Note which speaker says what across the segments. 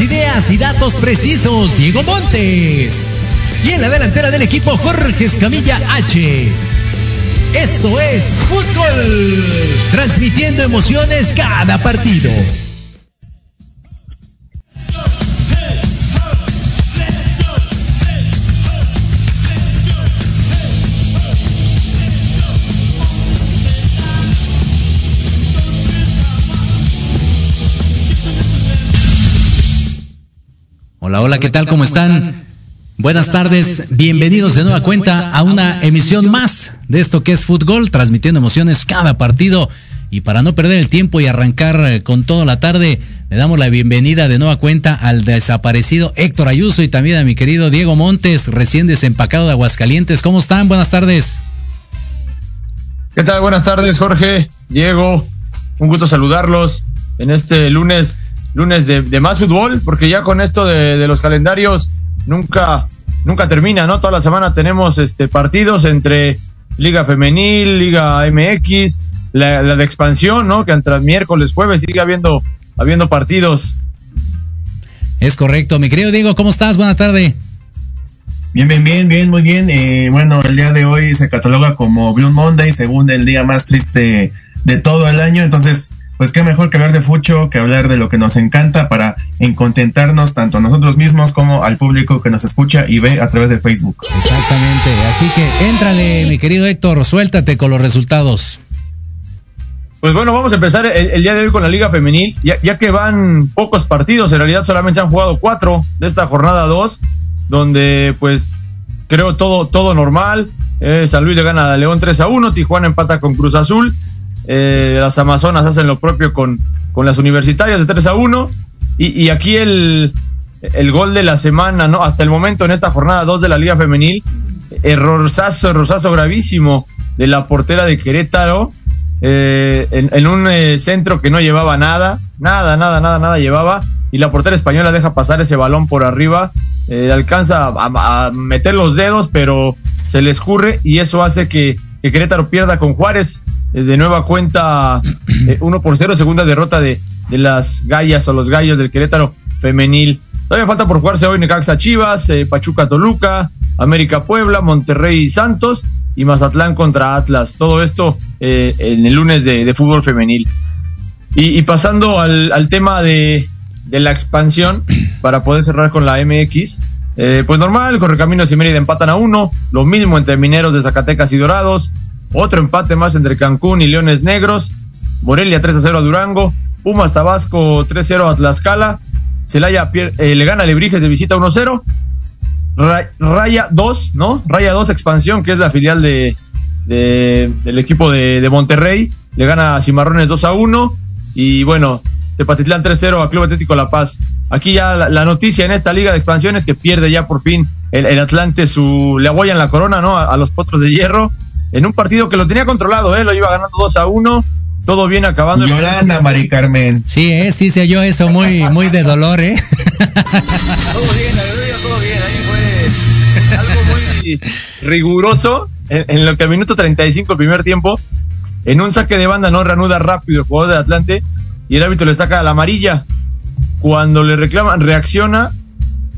Speaker 1: Ideas y datos precisos, Diego Montes. Y en la delantera del equipo, Jorge Escamilla H. Esto es Fútbol. Transmitiendo emociones cada partido. Hola, ¿qué tal? ¿Cómo están? Buenas tardes, bienvenidos de nueva cuenta a una emisión más de esto que es fútbol, transmitiendo emociones cada partido. Y para no perder el tiempo y arrancar eh, con toda la tarde, le damos la bienvenida de nueva cuenta al desaparecido Héctor Ayuso y también a mi querido Diego Montes, recién desempacado de Aguascalientes. ¿Cómo están? Buenas tardes.
Speaker 2: ¿Qué tal? Buenas tardes, Jorge, Diego. Un gusto saludarlos en este lunes lunes de, de, más fútbol, porque ya con esto de, de, los calendarios nunca, nunca termina, ¿no? Toda la semana tenemos este partidos entre Liga Femenil, Liga MX, la, la de expansión, ¿no? Que entre miércoles, jueves sigue habiendo, habiendo partidos.
Speaker 1: Es correcto, mi querido Diego, ¿cómo estás? Buena tarde.
Speaker 3: Bien, bien, bien, bien, muy bien. Eh, bueno, el día de hoy se cataloga como Blue Monday, según el día más triste de todo el año, entonces pues qué mejor que hablar de fucho, que hablar de lo que nos encanta para encontentarnos tanto a nosotros mismos como al público que nos escucha y ve a través de Facebook.
Speaker 1: Exactamente, así que éntrale, mi querido Héctor, suéltate con los resultados.
Speaker 2: Pues bueno, vamos a empezar el, el día de hoy con la Liga Femenil, ya, ya, que van pocos partidos, en realidad solamente han jugado cuatro de esta jornada dos, donde pues creo todo, todo normal. Eh, San Luis le gana a León 3 a 1, Tijuana empata con Cruz Azul, eh, las Amazonas hacen lo propio con, con las universitarias de 3 a 1. Y, aquí el, el gol de la semana, ¿no? Hasta el momento en esta jornada 2 de la Liga Femenil, errorzazo, errorzazo gravísimo de la portera de Querétaro. Eh, en, en, un eh, centro que no llevaba nada, nada, nada, nada, nada llevaba, y la portera española deja pasar ese balón por arriba, eh, alcanza a, a, meter los dedos, pero se le escurre y eso hace que, que Querétaro pierda con Juárez de nueva cuenta 1 por 0, segunda derrota de, de, las gallas o los gallos del Querétaro femenil. Todavía falta por jugarse hoy Necaxa Chivas, eh, Pachuca Toluca, América Puebla, Monterrey Santos y Mazatlán contra Atlas. Todo esto eh, en el lunes de, de fútbol femenil. Y, y pasando al, al tema de, de, la expansión, para poder cerrar con la MX, eh, pues normal, Correcaminos y Mérida empatan a uno, lo mismo entre Mineros de Zacatecas y Dorados, otro empate más entre Cancún y Leones Negros. Morelia 3 a 0 a Durango. Pumas Tabasco 3 0 a Tlaxcala. Celaya eh, le gana a Lebrijes de visita 1 0. Raya 2, ¿no? Raya 2 Expansión, que es la filial de, de del equipo de, de, Monterrey. Le gana a Cimarrones 2 a 1. Y bueno, Tepatitlán 3 0 a Club Atlético La Paz. Aquí ya la, noticia en esta liga de expansión es que pierde ya por fin el, Atlante su. Le aguayan la corona, ¿no? A, a los potros de hierro en un partido que lo tenía controlado, ¿eh? lo iba ganando 2 a 1, todo bien acabando.
Speaker 3: Yolanda, Mari Carmen.
Speaker 1: Sí, ¿eh? sí se oyó eso muy, muy de dolor, ¿eh?
Speaker 4: todo bien, la todo bien, ahí fue algo
Speaker 2: muy riguroso en, en, lo que al minuto 35 el primer tiempo, en un saque de banda no reanuda rápido el jugador de Atlante y el árbitro le saca la amarilla. Cuando le reclaman, reacciona,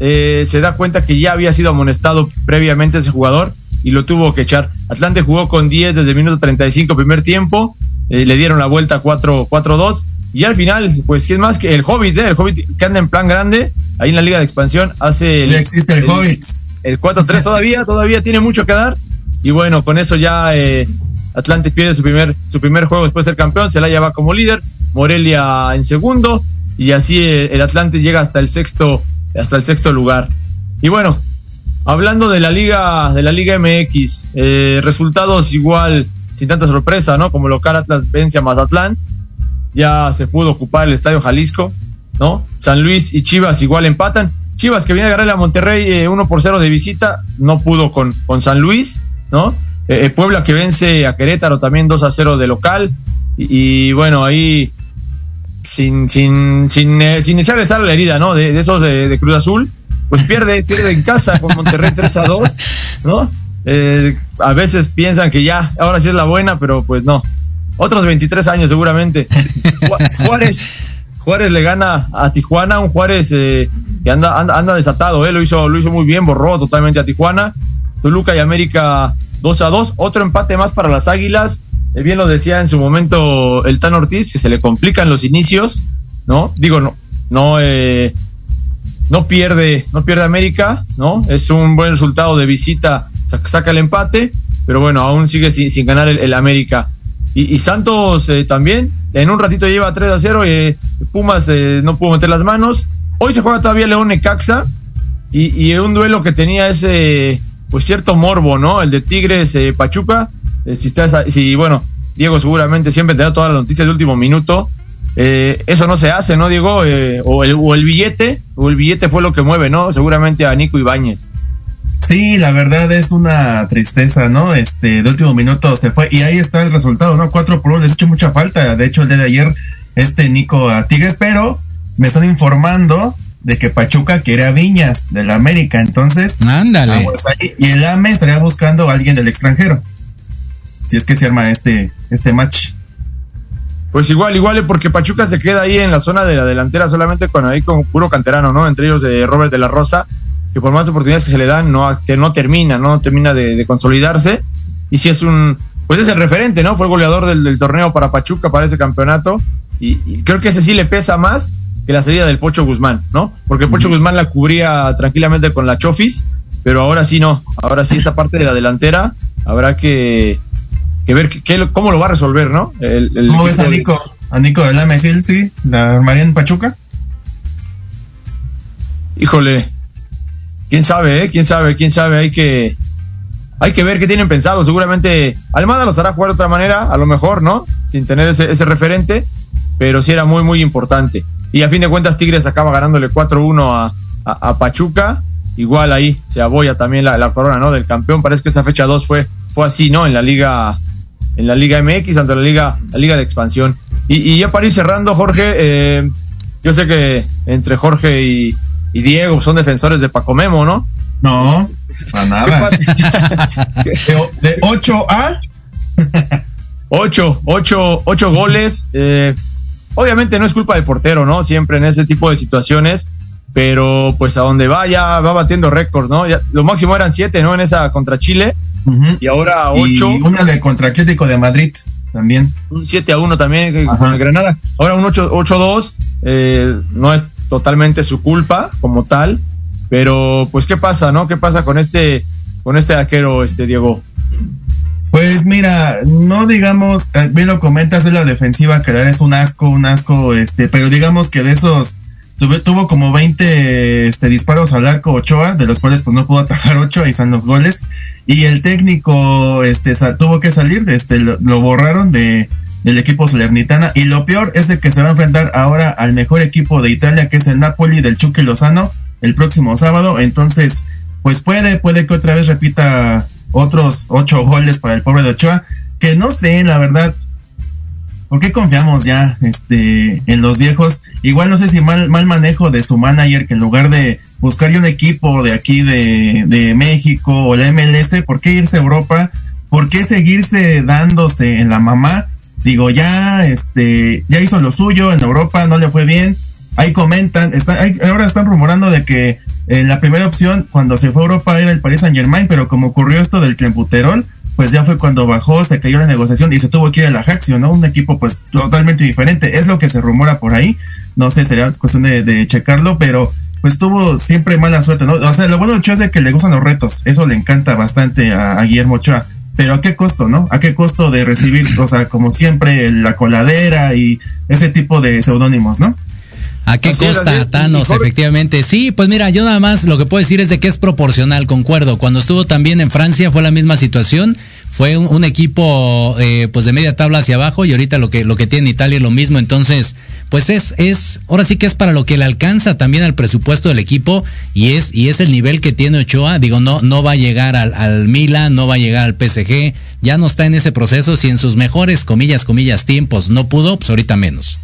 Speaker 2: eh, se da cuenta que ya había sido amonestado previamente ese jugador y lo tuvo que echar. Atlante jugó con 10 desde el minuto 35 primer tiempo, eh, le dieron la vuelta 4-2 y al final, pues, ¿quién más que el Hobbit? Eh? El Hobbit que anda en plan grande, ahí en la Liga de Expansión, hace...
Speaker 3: El, ya existe el, el Hobbit.
Speaker 2: El 4-3 todavía, todavía tiene mucho que dar y bueno, con eso ya eh, Atlante pierde su primer, su primer juego después de ser campeón, se la lleva como líder, Morelia en segundo y así el Atlante llega hasta el sexto, hasta el sexto lugar. Y bueno, hablando de la liga de la liga MX eh, resultados igual sin tanta sorpresa no como local Atlas vence a Mazatlán ya se pudo ocupar el Estadio Jalisco, ¿no? San Luis y Chivas igual empatan. Chivas que viene a ganarle a Monterrey 1 por 0 de visita, no pudo con, con San Luis, ¿no? Puebla que vence a Querétaro también 2 a 0 de local. Y, bueno, ahí sin, sin, sin, sin echarle sal a la herida, ¿no? De, esos de, Cruz Azul, pues pierde, pierde en casa con Monterrey 3 a 2, ¿no? Eh, a veces piensan que ya, ahora sí es la buena, pero pues no. Otros 23 años seguramente. Juárez, Juárez le gana a Tijuana, un Juárez eh, que anda, anda, desatado, eh, lo, hizo, lo hizo muy bien, borró totalmente a Tijuana. Toluca y América 2 a 2, otro empate más para las Águilas. Eh, bien lo decía en su momento el Tan Ortiz, que se le complican los inicios, ¿no? Digo, no, no, no pierde, no pierde América, ¿no? Es un buen resultado de visita saca el empate, pero bueno, aún sigue sin, ganar el, América. Y, Santos eh, también, en un ratito lleva 3 a 0, eh, Pumas eh, no pudo meter las manos. Hoy se juega todavía León Necaxa y, y un duelo que tenía ese, pues cierto morbo, ¿no? El de Tigres Pachuca. si, está, si, bueno, Diego seguramente siempre te da todas las noticias de último minuto. Eso no se hace, ¿no, Diego? o, el, o el billete, o el billete fue lo que mueve, ¿no? Seguramente a Nico Ibáñez.
Speaker 3: Sí, la verdad es una tristeza, ¿no? Este, de último minuto se fue y ahí está el resultado, ¿no? Cuatro por uno, les he hecho mucha falta. De hecho, el día de ayer, este Nico a Tigres, pero me están informando de que Pachuca quiere a Viñas de la América, entonces.
Speaker 1: Ándale.
Speaker 3: Y el AME estaría buscando a alguien del extranjero. Si es que se arma este, este match.
Speaker 2: Pues igual, igual, porque Pachuca se queda ahí en la zona de la delantera solamente con ahí con puro canterano, ¿no? Entre ellos de Robert de la Rosa que por más oportunidades que se le dan, no, que no termina, no termina de, consolidarse. Y si es un, pues es el referente, ¿no? Fue el goleador del, torneo para Pachuca, para ese campeonato. Y, creo que ese sí le pesa más que la salida del Pocho Guzmán, ¿no? Porque Pocho Guzmán la cubría tranquilamente con la Chofis, pero ahora sí no. Ahora sí esa parte de la delantera habrá que, ver cómo lo va a resolver, ¿no?
Speaker 3: El, ¿Cómo ves a Nico? A Nico de la Mesil, sí, la armaría en Pachuca.
Speaker 2: Híjole, quién sabe, ¿eh? quién sabe, quién sabe, hay que hay que ver qué tienen pensado. Seguramente Almada los hará jugar de otra manera, a lo mejor, ¿no? Sin tener ese, referente, pero sí era muy, muy importante. Y a fin de cuentas, Tigres acaba ganándole 4-1 a, Pachuca. Igual ahí se aboya también la, corona, ¿no? Del campeón. Parece que esa fecha 2 fue, fue así, ¿no? En la Liga, en la Liga MX, ante la Liga, la Liga de Expansión. Y, ya para ir cerrando, Jorge, eh, yo sé que entre Jorge y, y Diego son defensores de Paco Memo, ¿no?
Speaker 3: No, para nada. de, 8 a
Speaker 2: 8, 8, 8 goles. Eh, obviamente no es culpa del portero, ¿no? Siempre en ese tipo de situaciones, pero pues a donde va ya va batiendo récords, ¿no? lo máximo eran 7, ¿no? En esa contra Chile. Y ahora 8. Y
Speaker 3: una de contra Atlético de Madrid también.
Speaker 2: Un 7 a 1 también eh, con el Granada. Ahora un 8-2. Eh, no es totalmente su culpa como tal, pero pues qué pasa, ¿no? ¿Qué pasa con este con este arquero este Diego?
Speaker 3: Pues mira, no digamos, eh, bien lo comentas de la defensiva que es un asco, un asco, este, pero digamos que de esos tuvo, tuvo como 20 este, disparos al arco Ochoa, de los cuales pues no pudo atajar 8, ahí están los goles. Y el técnico este, tuvo que salir, este, lo borraron de, del equipo Salernitana. Y lo peor es de que se va a enfrentar ahora al mejor equipo de Italia, que es el Napoli del Chucky Lozano, el próximo sábado. Entonces, pues puede, puede que otra vez repita otros ocho goles para el pobre de Ochoa, que no sé, la verdad. ¿Por qué confiamos ya este, en los viejos? Igual no sé si mal, mal manejo de su manager, que en lugar de buscar un equipo de aquí de, de México o la MLS, ¿por qué irse a Europa? ¿Por qué seguirse dándose en la mamá? digo, ya, este, ya hizo lo suyo en Europa, no le fue bien. Ahí comentan, está, ahora están rumorando de que eh, la primera opción cuando se fue a Europa era el Paris Saint Germain, pero como ocurrió esto del Clembuterol, pues ya fue cuando bajó, se cayó la negociación y se tuvo que ir a la Ajaxio, ¿no? Un equipo pues totalmente diferente. Es lo que se rumora por ahí. No sé, sería cuestión de, checarlo, pero pues tuvo siempre mala suerte, ¿no? O sea, lo bueno de Ochoa es de que le gustan los retos. Eso le encanta bastante a, a Guillermo Ochoa pero a qué costo, ¿no? A qué costo de recibir, o sea, como siempre, la coladera y ese tipo de seudónimos, ¿no?
Speaker 1: ¿A qué costa, Thanos? Efectivamente. Sí, pues mira, yo nada más lo que puedo decir es de que es proporcional, concuerdo. Cuando estuvo también en Francia fue la misma situación. Fue un, equipo eh, pues de media tabla hacia abajo y ahorita lo que, lo que tiene Italia es lo mismo. Entonces, pues es, es, ahora sí que es para lo que le alcanza también al presupuesto del equipo y es, y es el nivel que tiene Ochoa. Digo, no, no va a llegar al, al Milan, no va a llegar al PSG, ya no está en ese proceso. Si en sus mejores, comillas, comillas, tiempos no pudo, pues ahorita menos.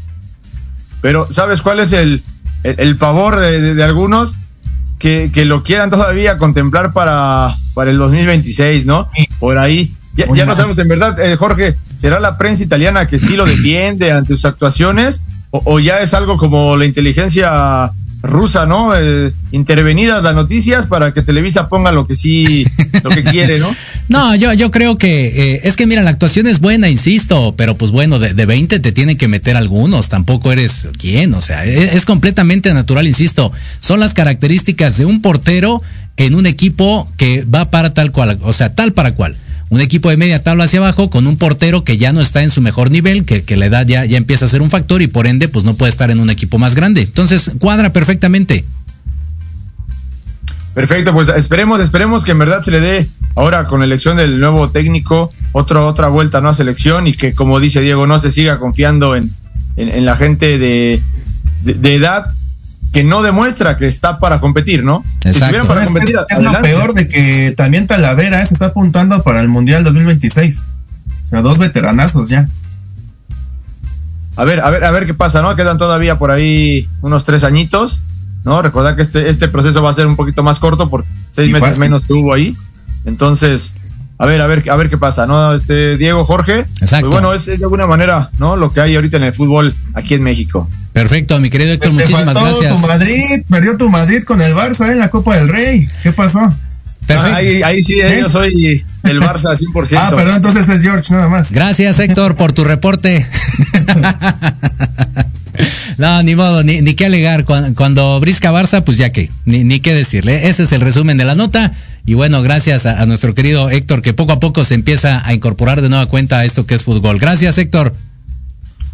Speaker 2: Pero, ¿sabes cuál es el, el, favor de, algunos? Que, que, lo quieran todavía contemplar para, para el 2026, ¿no? Por ahí. Ya, ya no sabemos, en verdad, eh, Jorge, ¿será la prensa italiana que sí lo defiende ante sus actuaciones? O, o, ya es algo como la inteligencia rusa, ¿no? Eh, intervenidas las noticias para que Televisa ponga lo que sí, lo que quiere, ¿no?
Speaker 1: No, yo, yo creo que eh, es que mira, la actuación es buena, insisto, pero pues bueno, de, de 20 te tienen que meter algunos, tampoco eres quién, o sea, es, es, completamente natural, insisto, son las características de un portero en un equipo que va para tal cual, o sea, tal para cual un equipo de media tabla hacia abajo con un portero que ya no está en su mejor nivel, que, la edad ya, ya empieza a ser un factor y por ende pues no puede estar en un equipo más grande. Entonces cuadra perfectamente.
Speaker 2: Perfecto, pues esperemos, esperemos que en verdad se le dé ahora con la elección del nuevo técnico otra otra vuelta ¿no? a selección y que como dice Diego no se siga confiando en, en, la gente de, de edad que no demuestra que está para competir, ¿no?
Speaker 3: Exacto. para competir, es, es lo peor de que también Talavera se está apuntando para el Mundial 2026. O sea, dos veteranazos ya.
Speaker 2: A ver, a ver, a ver qué pasa, ¿no? Quedan todavía por ahí unos tres añitos, ¿no? Recordar que este, este proceso va a ser un poquito más corto por seis meses fácil. menos que hubo ahí. Entonces, a ver, a ver, a ver qué pasa, ¿no? Este Diego Jorge.
Speaker 1: Exacto.
Speaker 2: Pues bueno, es, es, de alguna manera, ¿no? Lo que hay ahorita en el fútbol aquí en México.
Speaker 1: Perfecto, mi querido Héctor,
Speaker 3: Te
Speaker 1: muchísimas
Speaker 3: faltó
Speaker 1: gracias.
Speaker 3: Tu Madrid, perdió tu Madrid con el Barça en la Copa del Rey. ¿Qué pasó?
Speaker 2: Perfecto. Ah, ahí, ahí, sí, ¿Eh? yo soy el Barça 100%.
Speaker 3: ah, perdón, entonces es George nada más.
Speaker 1: Gracias, Héctor, por tu reporte. No, ni modo, ni, ni qué alegar. Cuando, cuando, brisca Barça, pues ya que, ni, ni qué decirle. Ese es el resumen de la nota. Y bueno, gracias a, a, nuestro querido Héctor, que poco a poco se empieza a incorporar de nueva cuenta a esto que es fútbol. Gracias, Héctor.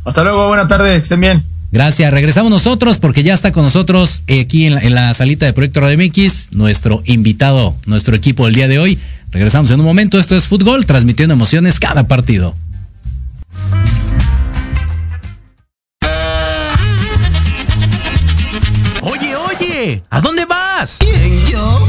Speaker 2: Hasta luego, buena tarde, estén bien.
Speaker 1: Gracias, regresamos nosotros porque ya está con nosotros eh, aquí en la, en la, salita de Proyecto Radio MX nuestro invitado, nuestro equipo del día de hoy. Regresamos en un momento, esto es fútbol, transmitiendo emociones cada partido. Oye, oye, ¿a dónde vas?
Speaker 5: ¿Quién, yo?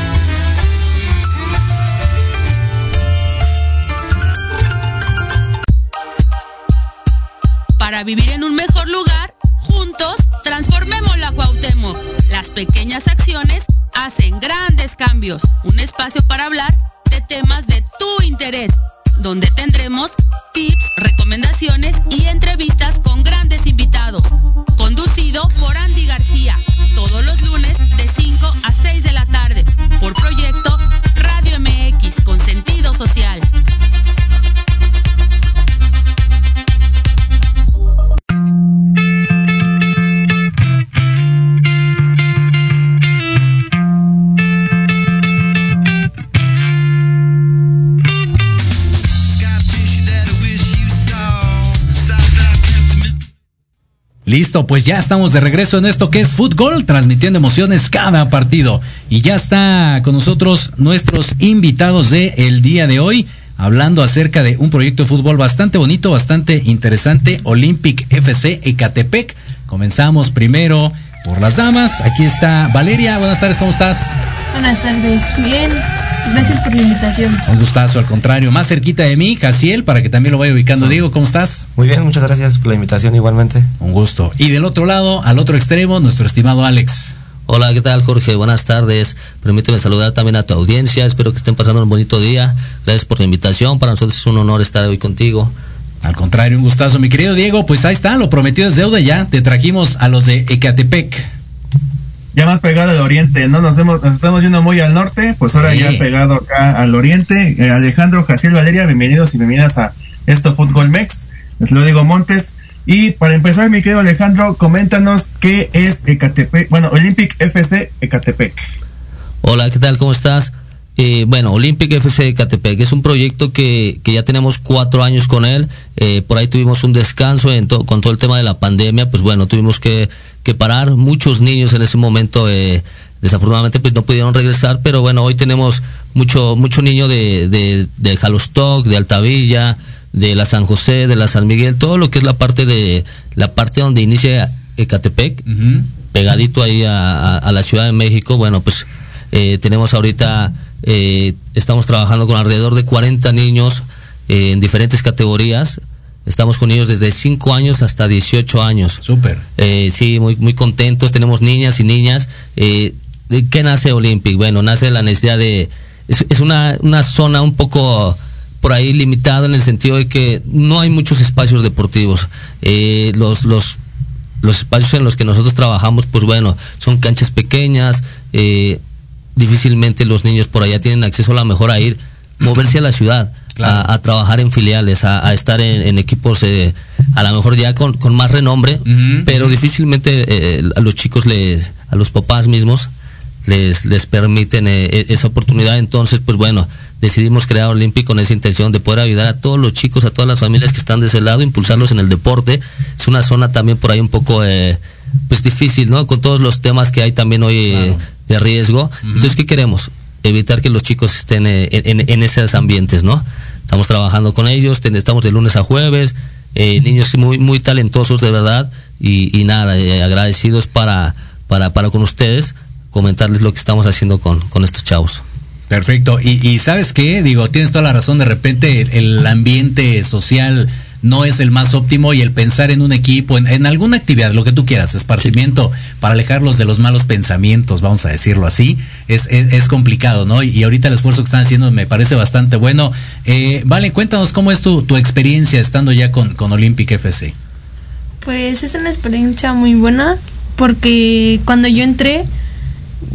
Speaker 6: Vivir en un mejor lugar, juntos transformemos la Cuauhtémoc. Las pequeñas acciones hacen grandes cambios. Un espacio para hablar de temas de tu interés, donde tendremos tips, recomendaciones y
Speaker 1: Listo, pues ya estamos de regreso en esto que es fútbol, transmitiendo emociones cada partido. Y ya está con nosotros nuestros invitados de el día de hoy, hablando acerca de un proyecto de fútbol bastante bonito, bastante interesante, Olympic FC Ecatepec. Comenzamos primero por las damas. Aquí está Valeria. Buenas tardes, ¿cómo estás?
Speaker 7: Buenas tardes, bien. Gracias por la invitación.
Speaker 1: Un gustazo, al contrario. Más cerquita de mí, Jaciel, para que también lo vaya ubicando. Diego, ¿cómo estás?
Speaker 8: Muy bien, muchas gracias por la invitación igualmente.
Speaker 1: Un gusto. Y del otro lado, al otro extremo, nuestro estimado Alex.
Speaker 8: Hola, ¿qué tal Jorge? Buenas tardes. Permíteme saludar también a tu audiencia. Espero que estén pasando un bonito día. Gracias por la invitación. Para nosotros es un honor estar hoy contigo.
Speaker 1: Al contrario, un gustazo, mi querido Diego. Pues ahí está, lo prometido es deuda ya. Te trajimos a los de Ecatepec.
Speaker 3: Ya más pegado al oriente, ¿no? Nos, hemos, nos estamos yendo muy al norte, pues ahora
Speaker 1: Sí.
Speaker 3: ya pegado acá al oriente. Eh, Alejandro, Jaciel, Valeria, bienvenidos y bienvenidas a esto Fútbol Mex. Les lo digo Montes. Y para empezar, mi querido Alejandro, coméntanos qué es Ecatepec, bueno, Olympic FC Ecatepec.
Speaker 8: Hola, ¿qué tal? ¿Cómo estás? Eh, bueno, Olympic FC Catepec es un proyecto que, que ya tenemos cuatro años con él. Eh, por ahí tuvimos un descanso en to- con todo el tema de la pandemia. Pues bueno, tuvimos que, que parar. Muchos niños en ese momento, eh, desafortunadamente, pues no pudieron regresar. Pero bueno, hoy tenemos mucho mucho niño de, de, de Jalostoc, de Altavilla, de la San José, de la San Miguel, todo lo que es la parte de la parte donde inicia Ecatepec pegadito ahí a, a- a la Ciudad de México. Bueno, pues eh, tenemos ahorita, eh, estamos trabajando con alrededor de 40 niños eh, en diferentes categorías. Estamos con niños desde 5 años hasta 18 años.
Speaker 1: Súper.
Speaker 8: Eh, sí, muy, muy contentos. Tenemos niñas y niñas. Eh, ¿De qué nace Olympic? Bueno, nace la necesidad de... Es, es una, una zona un poco por ahí limitada en el sentido de que no hay muchos espacios deportivos. Los, los, los espacios en los que nosotros trabajamos, pues bueno, son canchas pequeñas. eh, difícilmente los niños por allá tienen acceso a lo mejor a ir, moverse a la ciudad. A, a trabajar en filiales, a, a estar en, en equipos eh, a lo mejor ya con, con más renombre, pero difícilmente eh, a los chicos les, a los papás mismos les, les permiten eh, e- esa oportunidad. Entonces, pues bueno, decidimos crear Olympic con esa intención de poder ayudar a todos los chicos, a todas las familias que están de ese lado, impulsarlos en el deporte. Es una zona también por ahí un poco eh, pues difícil, ¿no? Con todos los temas que hay también hoy de riesgo. Entonces, ¿qué queremos? Evitar que los chicos estén eh, en, en- en esos ambientes, ¿no? Estamos trabajando con ellos, ten- estamos de lunes a jueves, eh, niños muy, muy talentosos de verdad y, y nada, eh, agradecidos para, para, para con ustedes comentarles lo que estamos haciendo con, con estos chavos.
Speaker 1: Perfecto. Y, y sabes qué, digo, tienes toda la razón, de repente el, el ambiente social no es el más óptimo y el pensar en un equipo, en, alguna actividad, lo que tú quieras, esparcimiento, para alejarlos de los malos pensamientos, vamos a decirlo así, es, es, es complicado, ¿no? Y, y ahorita el esfuerzo que están haciendo me parece bastante bueno. Eh, vale, cuéntanos cómo es tu, tu experiencia estando ya con, con Olympic FC.
Speaker 7: Pues es una experiencia muy buena porque cuando yo entré,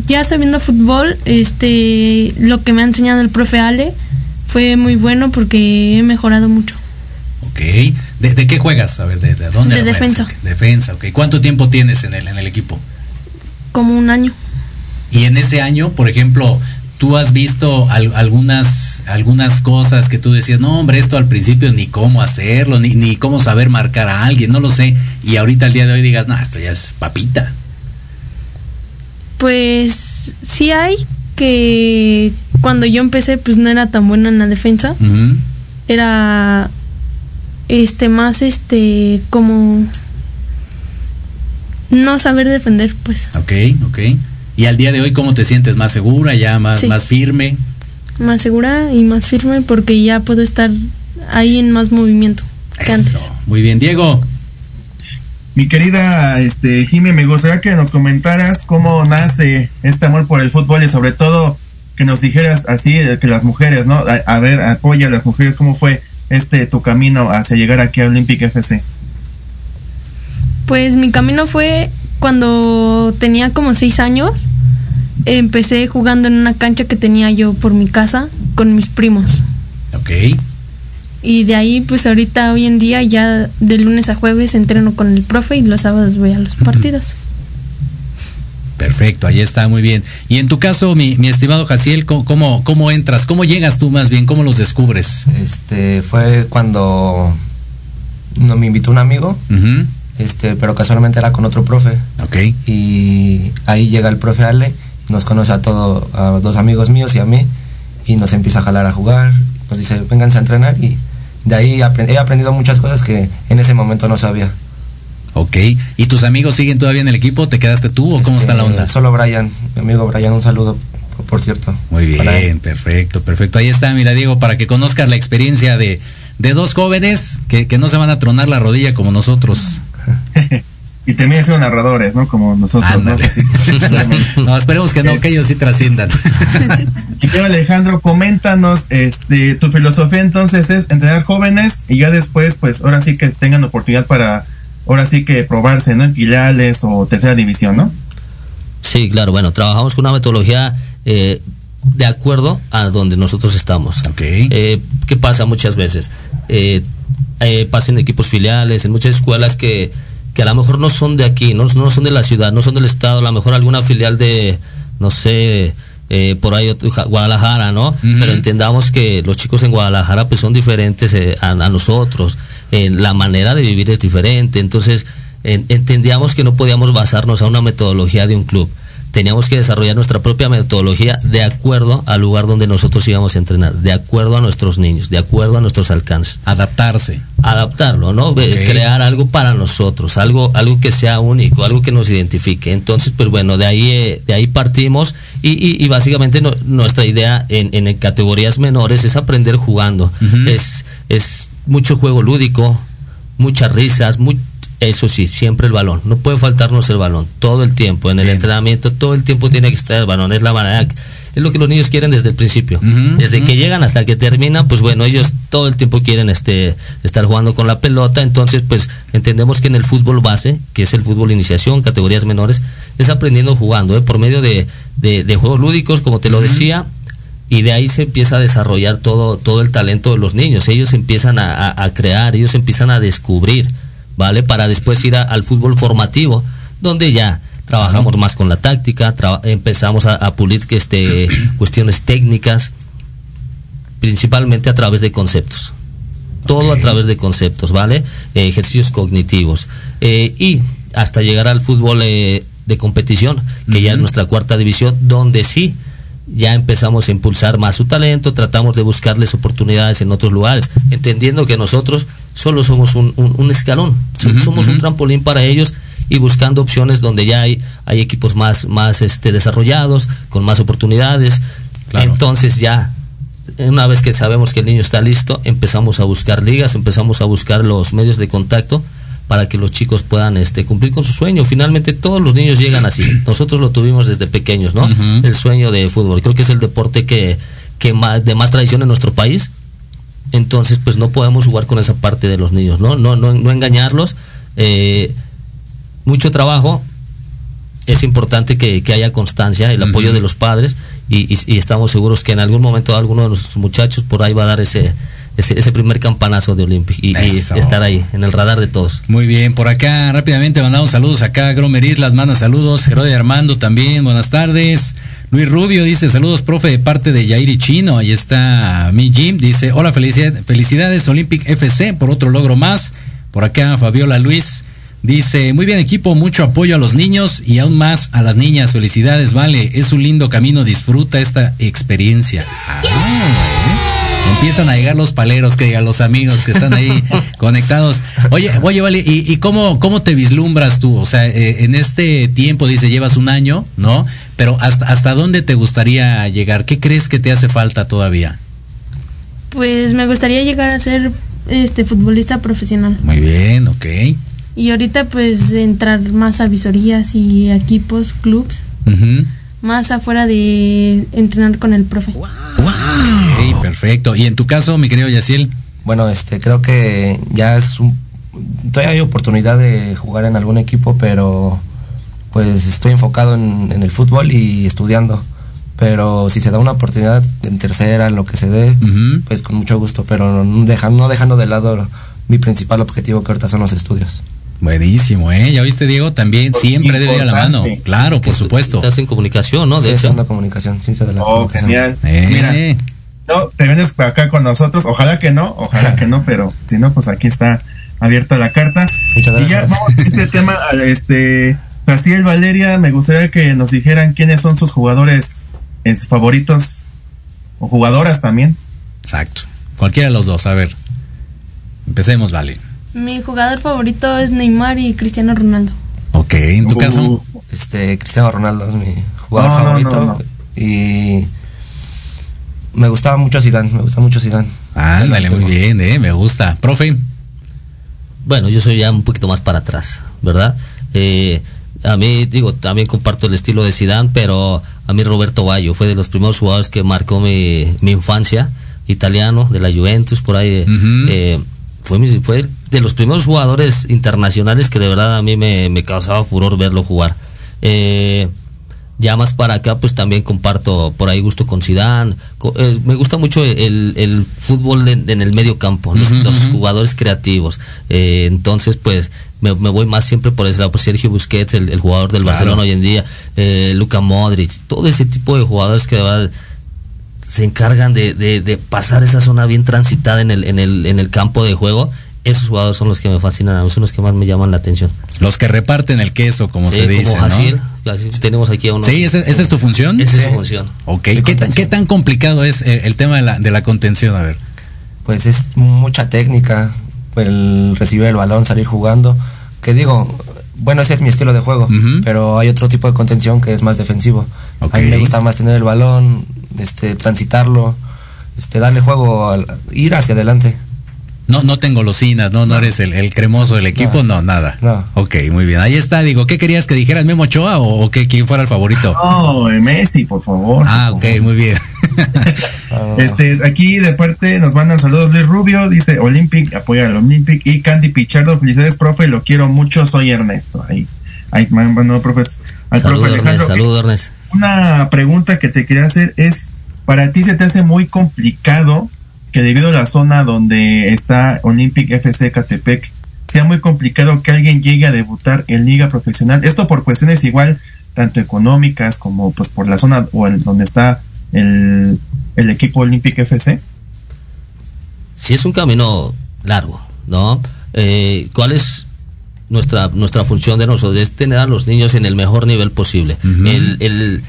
Speaker 7: ya sabiendo fútbol, este, lo que me ha enseñado el profe Ale fue muy bueno porque he mejorado mucho.
Speaker 1: Ok. ¿De, de qué juegas? A ver, ¿de, de dónde?
Speaker 7: De defensa.
Speaker 1: Ok, Defensa, ok. ¿Cuánto tiempo tienes en el, en el equipo?
Speaker 7: Como un año.
Speaker 1: Y en ese año, por ejemplo, tú has visto al- algunas, algunas cosas que tú decías, no, hombre, esto al principio ni cómo hacerlo, ni, ni cómo saber marcar a alguien, no lo sé. Y ahorita al día de hoy digas, no, esto ya es papita.
Speaker 7: Pues sí hay que cuando yo empecé pues no era tan buena en la defensa. Era este más este como no saber defender pues
Speaker 1: Ok, ok. Y al día de hoy, ¿cómo te sientes? ¿Más segura, ya más,
Speaker 7: Sí.
Speaker 1: más firme?
Speaker 7: más segura y más firme porque ya puedo estar ahí en más movimiento que antes.
Speaker 1: Muy bien, Diego.
Speaker 3: Mi querida este, Jime, me gustaría que nos comentaras cómo nace este amor por el fútbol y sobre todo que nos dijeras así, eh, que las mujeres, ¿no? A, a ver, apoya a las mujeres, ¿cómo fue este tu camino hacia llegar aquí a Olympic FC?
Speaker 7: Pues mi camino fue cuando tenía como seis años. Empecé jugando en una cancha que tenía yo por mi casa con mis primos.
Speaker 1: Ok.
Speaker 7: Y de ahí, pues ahorita, hoy en día, ya de lunes a jueves entreno con el profe y los sábados voy a los partidos.
Speaker 1: Perfecto, ahí está, muy bien. Y en tu caso, mi, mi estimado Jaciel, ¿cómo, cómo, entras? ¿Cómo llegas tú más bien? ¿Cómo los descubres?
Speaker 9: Este, fue cuando no me invitó un amigo, este, pero casualmente era con otro profe.
Speaker 1: Ok.
Speaker 9: Y ahí llega el profe Ale, nos conoce a todos, a dos amigos míos y a mí, y nos empieza a jalar a jugar, nos dice, vénganse a entrenar, y de ahí he aprendido muchas cosas que en ese momento no sabía.
Speaker 1: Ok. ¿Y tus amigos siguen todavía en el equipo? ¿Te quedaste tú o cómo está la
Speaker 9: Este,
Speaker 1: onda?
Speaker 9: Solo Brian, mi amigo Brian, un saludo, por, cierto.
Speaker 1: Muy bien, perfecto, perfecto. Ahí está, mira, Diego, para que conozcas la experiencia de, de dos jóvenes que, que no se van a tronar la rodilla como nosotros.
Speaker 3: y terminen siendo narradores, ¿no? Como nosotros. ¿no?
Speaker 1: No, esperemos que no, que ellos sí trasciendan.
Speaker 3: Y Alejandro, coméntanos, este, tu filosofía entonces es entrenar jóvenes y ya después, pues, ahora sí que tengan oportunidad para, ahora sí que probarse, ¿no? En Quilales o tercera división, ¿no?
Speaker 8: Sí, claro, bueno, trabajamos con una metodología eh, de acuerdo a donde nosotros estamos.
Speaker 1: Ok.
Speaker 8: Eh, ¿Qué pasa muchas veces? Eh, eh, pasa en equipos filiales, en muchas escuelas que, que a lo mejor no son de aquí, no, no son de la ciudad, no son del estado, a lo mejor alguna filial de, no sé, eh, por ahí Guadalajara, ¿no? Pero entendamos que los chicos en Guadalajara pues son diferentes eh, a, a nosotros, Eh, la manera de vivir es diferente, entonces en- entendíamos que no podíamos basarnos a una metodología de un club. Teníamos que desarrollar nuestra propia metodología de acuerdo al lugar donde nosotros íbamos a entrenar, de acuerdo a nuestros niños, de acuerdo a nuestros alcances.
Speaker 1: Adaptarse.
Speaker 8: Adaptarlo, ¿no? Eh. Crear algo para nosotros, algo, algo que sea único, algo que nos identifique. Entonces, pues bueno, de ahí, eh, de ahí partimos y, y- y básicamente no- nuestra idea en, en categorías menores es aprender jugando. es, es mucho juego lúdico, muchas risas, muy, eso sí, siempre el balón. No puede faltarnos el balón todo el tiempo. En el entrenamiento todo el tiempo tiene que estar el balón. Es la manera, es lo que los niños quieren desde el principio. desde que llegan hasta que terminan, pues bueno, ellos todo el tiempo quieren este estar jugando con la pelota. Entonces, pues entendemos que en el fútbol base, que es el fútbol iniciación, categorías menores, es aprendiendo jugando, ¿eh? por medio de, de, de juegos lúdicos, como te lo decía, y de ahí se empieza a desarrollar todo, todo el talento de los niños. Ellos empiezan a, a- a crear, ellos empiezan a descubrir, ¿vale? Para después ir a- al fútbol formativo, donde ya trabajamos más con la táctica, empezamos a, a pulir que este, cuestiones técnicas, principalmente a través de conceptos. Todo a través de conceptos, ¿vale? Eh, ejercicios cognitivos. Eh, y hasta llegar al fútbol eh, de competición, que ya es nuestra cuarta división, donde sí ya empezamos a impulsar más su talento, tratamos de buscarles oportunidades en otros lugares, entendiendo que nosotros solo somos un, un- un escalón, so- somos un trampolín para ellos y buscando opciones donde ya hay, hay equipos más, más este, desarrollados, con más oportunidades. Entonces ya, una vez que sabemos que el niño está listo, empezamos a buscar ligas, empezamos a buscar los medios de contacto para que los chicos puedan este, cumplir con su sueño. Finalmente todos los niños llegan así. Nosotros lo tuvimos desde pequeños, ¿no? El sueño de fútbol. Creo que es el deporte que, que más, de más tradición en nuestro país. Entonces, pues no podemos jugar con esa parte de los niños, ¿no? No, no, no engañarlos. Eh, mucho trabajo. Es importante que, que haya constancia, el apoyo de los padres y, y- y estamos seguros que en algún momento alguno de nuestros muchachos por ahí va a dar ese, ese, ese primer campanazo de Olympic y, estar ahí, en el radar de todos.
Speaker 1: Muy bien, por acá rápidamente mandamos saludos acá. Gromer Islas manda saludos. Herode Armando también, buenas tardes. Luis Rubio dice saludos, profe, de parte de Yairi Chino. Ahí está mi Jim. Dice, hola, felicidades, felicidades Olympic FC por otro logro más. Por acá Fabiola Luis dice, muy bien equipo, mucho apoyo a los niños y aún más a las niñas. Felicidades, vale. Es un lindo camino, disfruta esta experiencia. Ah. Empiezan a llegar los paleros, que digan los amigos que están ahí conectados. Oye, oye, vale, ¿y, y cómo, cómo te vislumbras tú? O sea, eh, en este tiempo, dice, llevas un año, ¿no? Pero hasta, ¿hasta dónde te gustaría llegar? ¿Qué crees que te hace falta todavía?
Speaker 7: Pues me gustaría llegar a ser este futbolista profesional.
Speaker 1: Muy bien, ok.
Speaker 7: Y ahorita pues entrar más a visorías y equipos, clubs,
Speaker 1: Ujú.
Speaker 7: Más afuera de entrenar con el profe.
Speaker 1: Ok, perfecto. ¿Y en tu caso, mi querido Yaciel?
Speaker 9: Bueno, este, creo que ya es un... Todavía hay oportunidad de jugar en algún equipo, pero pues estoy enfocado en, en el fútbol y estudiando. Pero si se da una oportunidad en tercera, en lo que se dé, pues con mucho gusto, pero no dejando, no dejando de lado mi principal objetivo que ahorita son los estudios.
Speaker 1: Buenísimo, ¿eh? Ya oíste, Diego, también siempre debe ir a la mano. Claro, por supuesto.
Speaker 8: Estás en comunicación, ¿no?
Speaker 9: Sí,
Speaker 8: De hecho.
Speaker 9: haciendo comunicación, ciencia de la
Speaker 3: Oh,
Speaker 9: comunicación.
Speaker 3: genial.
Speaker 1: Eh.
Speaker 3: Mira, no, te vienes por acá con nosotros. Ojalá que no, ojalá que no, pero si no, pues aquí está abierta la carta.
Speaker 9: Muchas
Speaker 3: Y ya
Speaker 9: gracias.
Speaker 3: vamos a este tema, a este, Jaciel Valeria, me gustaría que nos dijeran quiénes son sus jugadores eh, sus favoritos o jugadoras también.
Speaker 1: Exacto. Cualquiera de los dos, a ver. Empecemos, vale.
Speaker 7: Mi jugador favorito es Neymar y Cristiano Ronaldo.
Speaker 1: Ok, en tu
Speaker 3: Uh,
Speaker 1: caso.
Speaker 9: Este, Cristiano Ronaldo es mi jugador
Speaker 3: No,
Speaker 9: favorito.
Speaker 3: no, no.
Speaker 9: Y me gustaba mucho Zidane, me gusta mucho Zidane.
Speaker 1: Ándale, muy bien, eh, me gusta. Profe.
Speaker 8: Bueno, yo soy ya un poquito más para atrás, ¿verdad? Eh, a mí, digo, también comparto el estilo de Zidane, pero a mí Roberto Baggio fue de los primeros jugadores que marcó mi, mi infancia, italiano, de la Juventus, por ahí. eh, fue, mi- fue de los primeros jugadores internacionales que de verdad a mí me, me causaba furor verlo jugar. Eh, ya más para acá pues también comparto por ahí gusto con Co- eh, me gusta mucho el, el fútbol en, en el medio campo los, jugadores creativos Eh, entonces pues me, me voy más siempre por ese lado por Sergio Busquets el, el jugador del
Speaker 1: Claro.
Speaker 8: Barcelona hoy en día eh, Luka Modric todo ese tipo de jugadores que de verdad se encargan de, de- de pasar esa zona bien transitada en el, en el, en el campo de juego esos jugadores son los que me fascinan a mí son los que más me llaman la atención
Speaker 1: Los que reparten el queso, como
Speaker 8: Sí,
Speaker 1: se dice,
Speaker 8: como Hasil,
Speaker 1: ¿no?
Speaker 8: así tenemos aquí a uno
Speaker 1: Sí, ¿esa, esa es tu función?
Speaker 8: esa es su función
Speaker 1: Ok, ¿Qué, tan, qué tan complicado es eh, el tema de la, de la contención? A ver.
Speaker 9: Pues es mucha técnica, el recibir el balón, salir jugando. Que digo, bueno, ese es mi estilo de juego, pero hay otro tipo de contención que es más defensivo. A mí me gusta más tener el balón, este, transitarlo, este, darle juego, al- ir hacia adelante.
Speaker 1: No, no tengo golosinas, no, no, eres el, el cremoso del equipo, no, nada.
Speaker 9: No.
Speaker 1: Ok, muy bien. Ahí está, digo, ¿qué querías que dijeras Memo Ochoa o, o que quién fuera el favorito?
Speaker 3: No, eh, Messi, por favor.
Speaker 1: Ah, ok, muy bien.
Speaker 3: Este, aquí de parte nos mandan saludos Luis Rubio, dice Olympic, apoya al Olympic y Candy Pichardo, felicidades profe, lo quiero mucho, soy Ernesto. Ahí, ahí profes, al profe Alejandro.
Speaker 8: Saludos, Ernest.
Speaker 3: Una pregunta que te quería hacer es, para ti se te hace muy complicado que debido a la zona donde está Olympic FC Catepec, sea muy complicado que alguien llegue a debutar en liga profesional. Esto por cuestiones igual, tanto económicas como pues por la zona o el, donde está el, el equipo Olympic FC.
Speaker 8: sí es un camino largo, ¿no? Eh, ¿Cuál es nuestra nuestra función de nosotros? Es tener a los niños en el mejor nivel posible. el, el-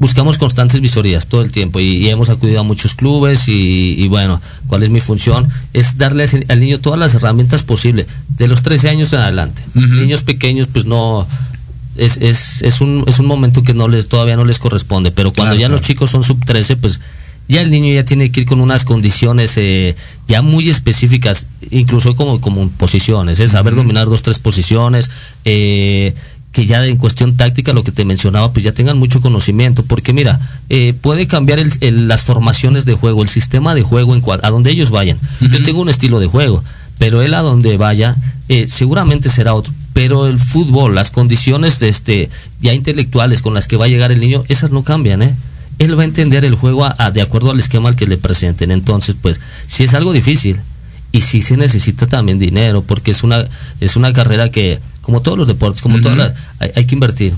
Speaker 8: buscamos constantes visorías todo el tiempo y, y hemos acudido a muchos clubes y, y bueno, ¿cuál es mi función? Es darle al niño todas las herramientas posibles, de los 13 años en adelante. Niños pequeños, pues no... Es, es, es, un, es un momento que no les todavía no les corresponde, pero cuando
Speaker 1: Claro,
Speaker 8: ya los chicos son sub 13, pues ya el niño ya tiene que ir con unas condiciones eh, ya muy específicas, incluso como, como posiciones, es saber dominar dos, tres posiciones, eh, que ya en cuestión táctica, lo que te mencionaba, pues ya tengan mucho conocimiento, porque mira, eh, puede cambiar el- el- las formaciones de juego, el sistema de juego en cua- a donde ellos vayan. Yo tengo un estilo de juego, pero él a donde vaya, eh, seguramente será otro. Pero el fútbol, las condiciones de este, ya intelectuales con las que va a llegar el niño, esas no cambian, ¿eh? Él va a entender el juego a- a- de acuerdo al esquema al que le presenten. Entonces, pues, si es algo difícil y si se necesita también dinero, porque es una, es una carrera que, como todos los deportes, como todas las, hay, hay que invertir.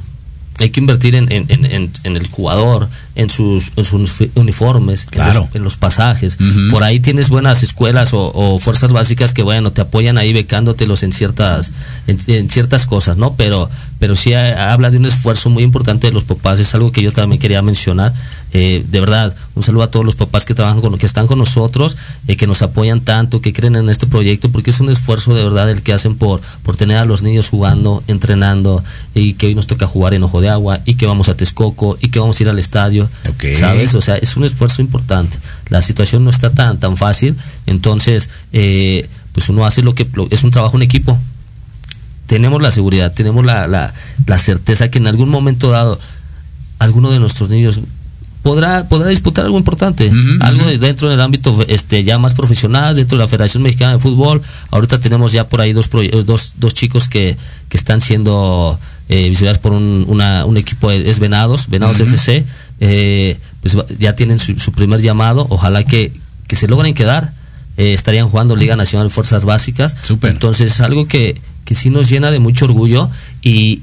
Speaker 8: Hay que invertir en, en, en, en- en el jugador, en sus, uniformes, en
Speaker 1: Claro.
Speaker 8: los- en los pasajes. Por ahí tienes buenas escuelas o, o fuerzas básicas que bueno te apoyan ahí becándotelos en ciertas en, en ciertas cosas, ¿no? Pero pero sí ha- habla de un esfuerzo muy importante de los papás. Es algo que yo también quería mencionar. Eh, de verdad, un saludo a todos los papás que trabajan con que están con nosotros, eh, que nos apoyan tanto, que creen en este proyecto, porque es un esfuerzo de verdad el que hacen por por tener a los niños jugando, entrenando y que hoy nos toca jugar en Ojo de Agua y que vamos a Texcoco y que vamos a ir al estadio. ¿sabes? O sea, es un esfuerzo importante. La situación no está tan tan fácil, entonces eh, pues uno hace lo que lo- es un trabajo en equipo. Tenemos la seguridad, tenemos la, la, la certeza que en algún momento dado alguno de nuestros niños podrá podrá disputar algo importante, algo de- dentro del ámbito este ya más profesional, dentro de la Federación Mexicana de Fútbol. Ahorita tenemos ya por ahí dos eh, dos, dos chicos que, que están siendo eh, por un, una- un equipo de- es Venados, Venados
Speaker 1: Ujú.
Speaker 8: FC, eh, pues ya tienen su, su primer llamado, ojalá que, que se logren quedar. eh, estarían jugando Liga Nacional Fuerzas Básicas. Entonces es algo que, que sí nos llena de mucho orgullo y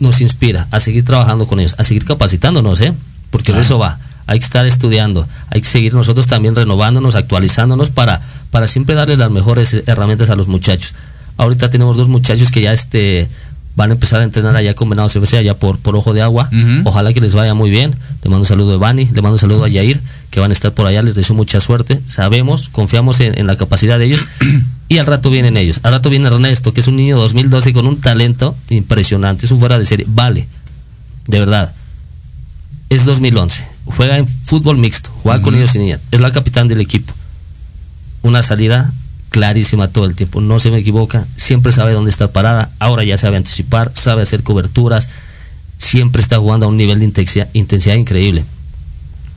Speaker 8: nos inspira a seguir trabajando con ellos, a seguir capacitándonos, ¿eh? Porque de eso va. Hay que estar estudiando, hay que seguir nosotros también renovándonos, actualizándonos para, para siempre darles las mejores herramientas a los muchachos. Ahorita tenemos dos muchachos que ya este van a empezar a entrenar allá con Venados FC, allá por, por Ojo de Agua. Ojalá que les vaya muy bien. Le mando un saludo a Bani, le mando un saludo a Yair, que van a estar por allá. Les deseo mucha suerte. Sabemos, confiamos en, en la capacidad de ellos. y al rato vienen ellos. Al rato viene Ernesto, que es un niño 2012 con un talento impresionante. Es un fuera de serie. Vale, de verdad. Es 2011. Juega en fútbol mixto. Juega con niños y niñas. Es la capitán del equipo. Una salida clarísima todo el tiempo, no se me equivoca, siempre sabe dónde está parada, ahora ya sabe anticipar, sabe hacer coberturas, siempre está jugando a un nivel de intensidad, intensidad increíble.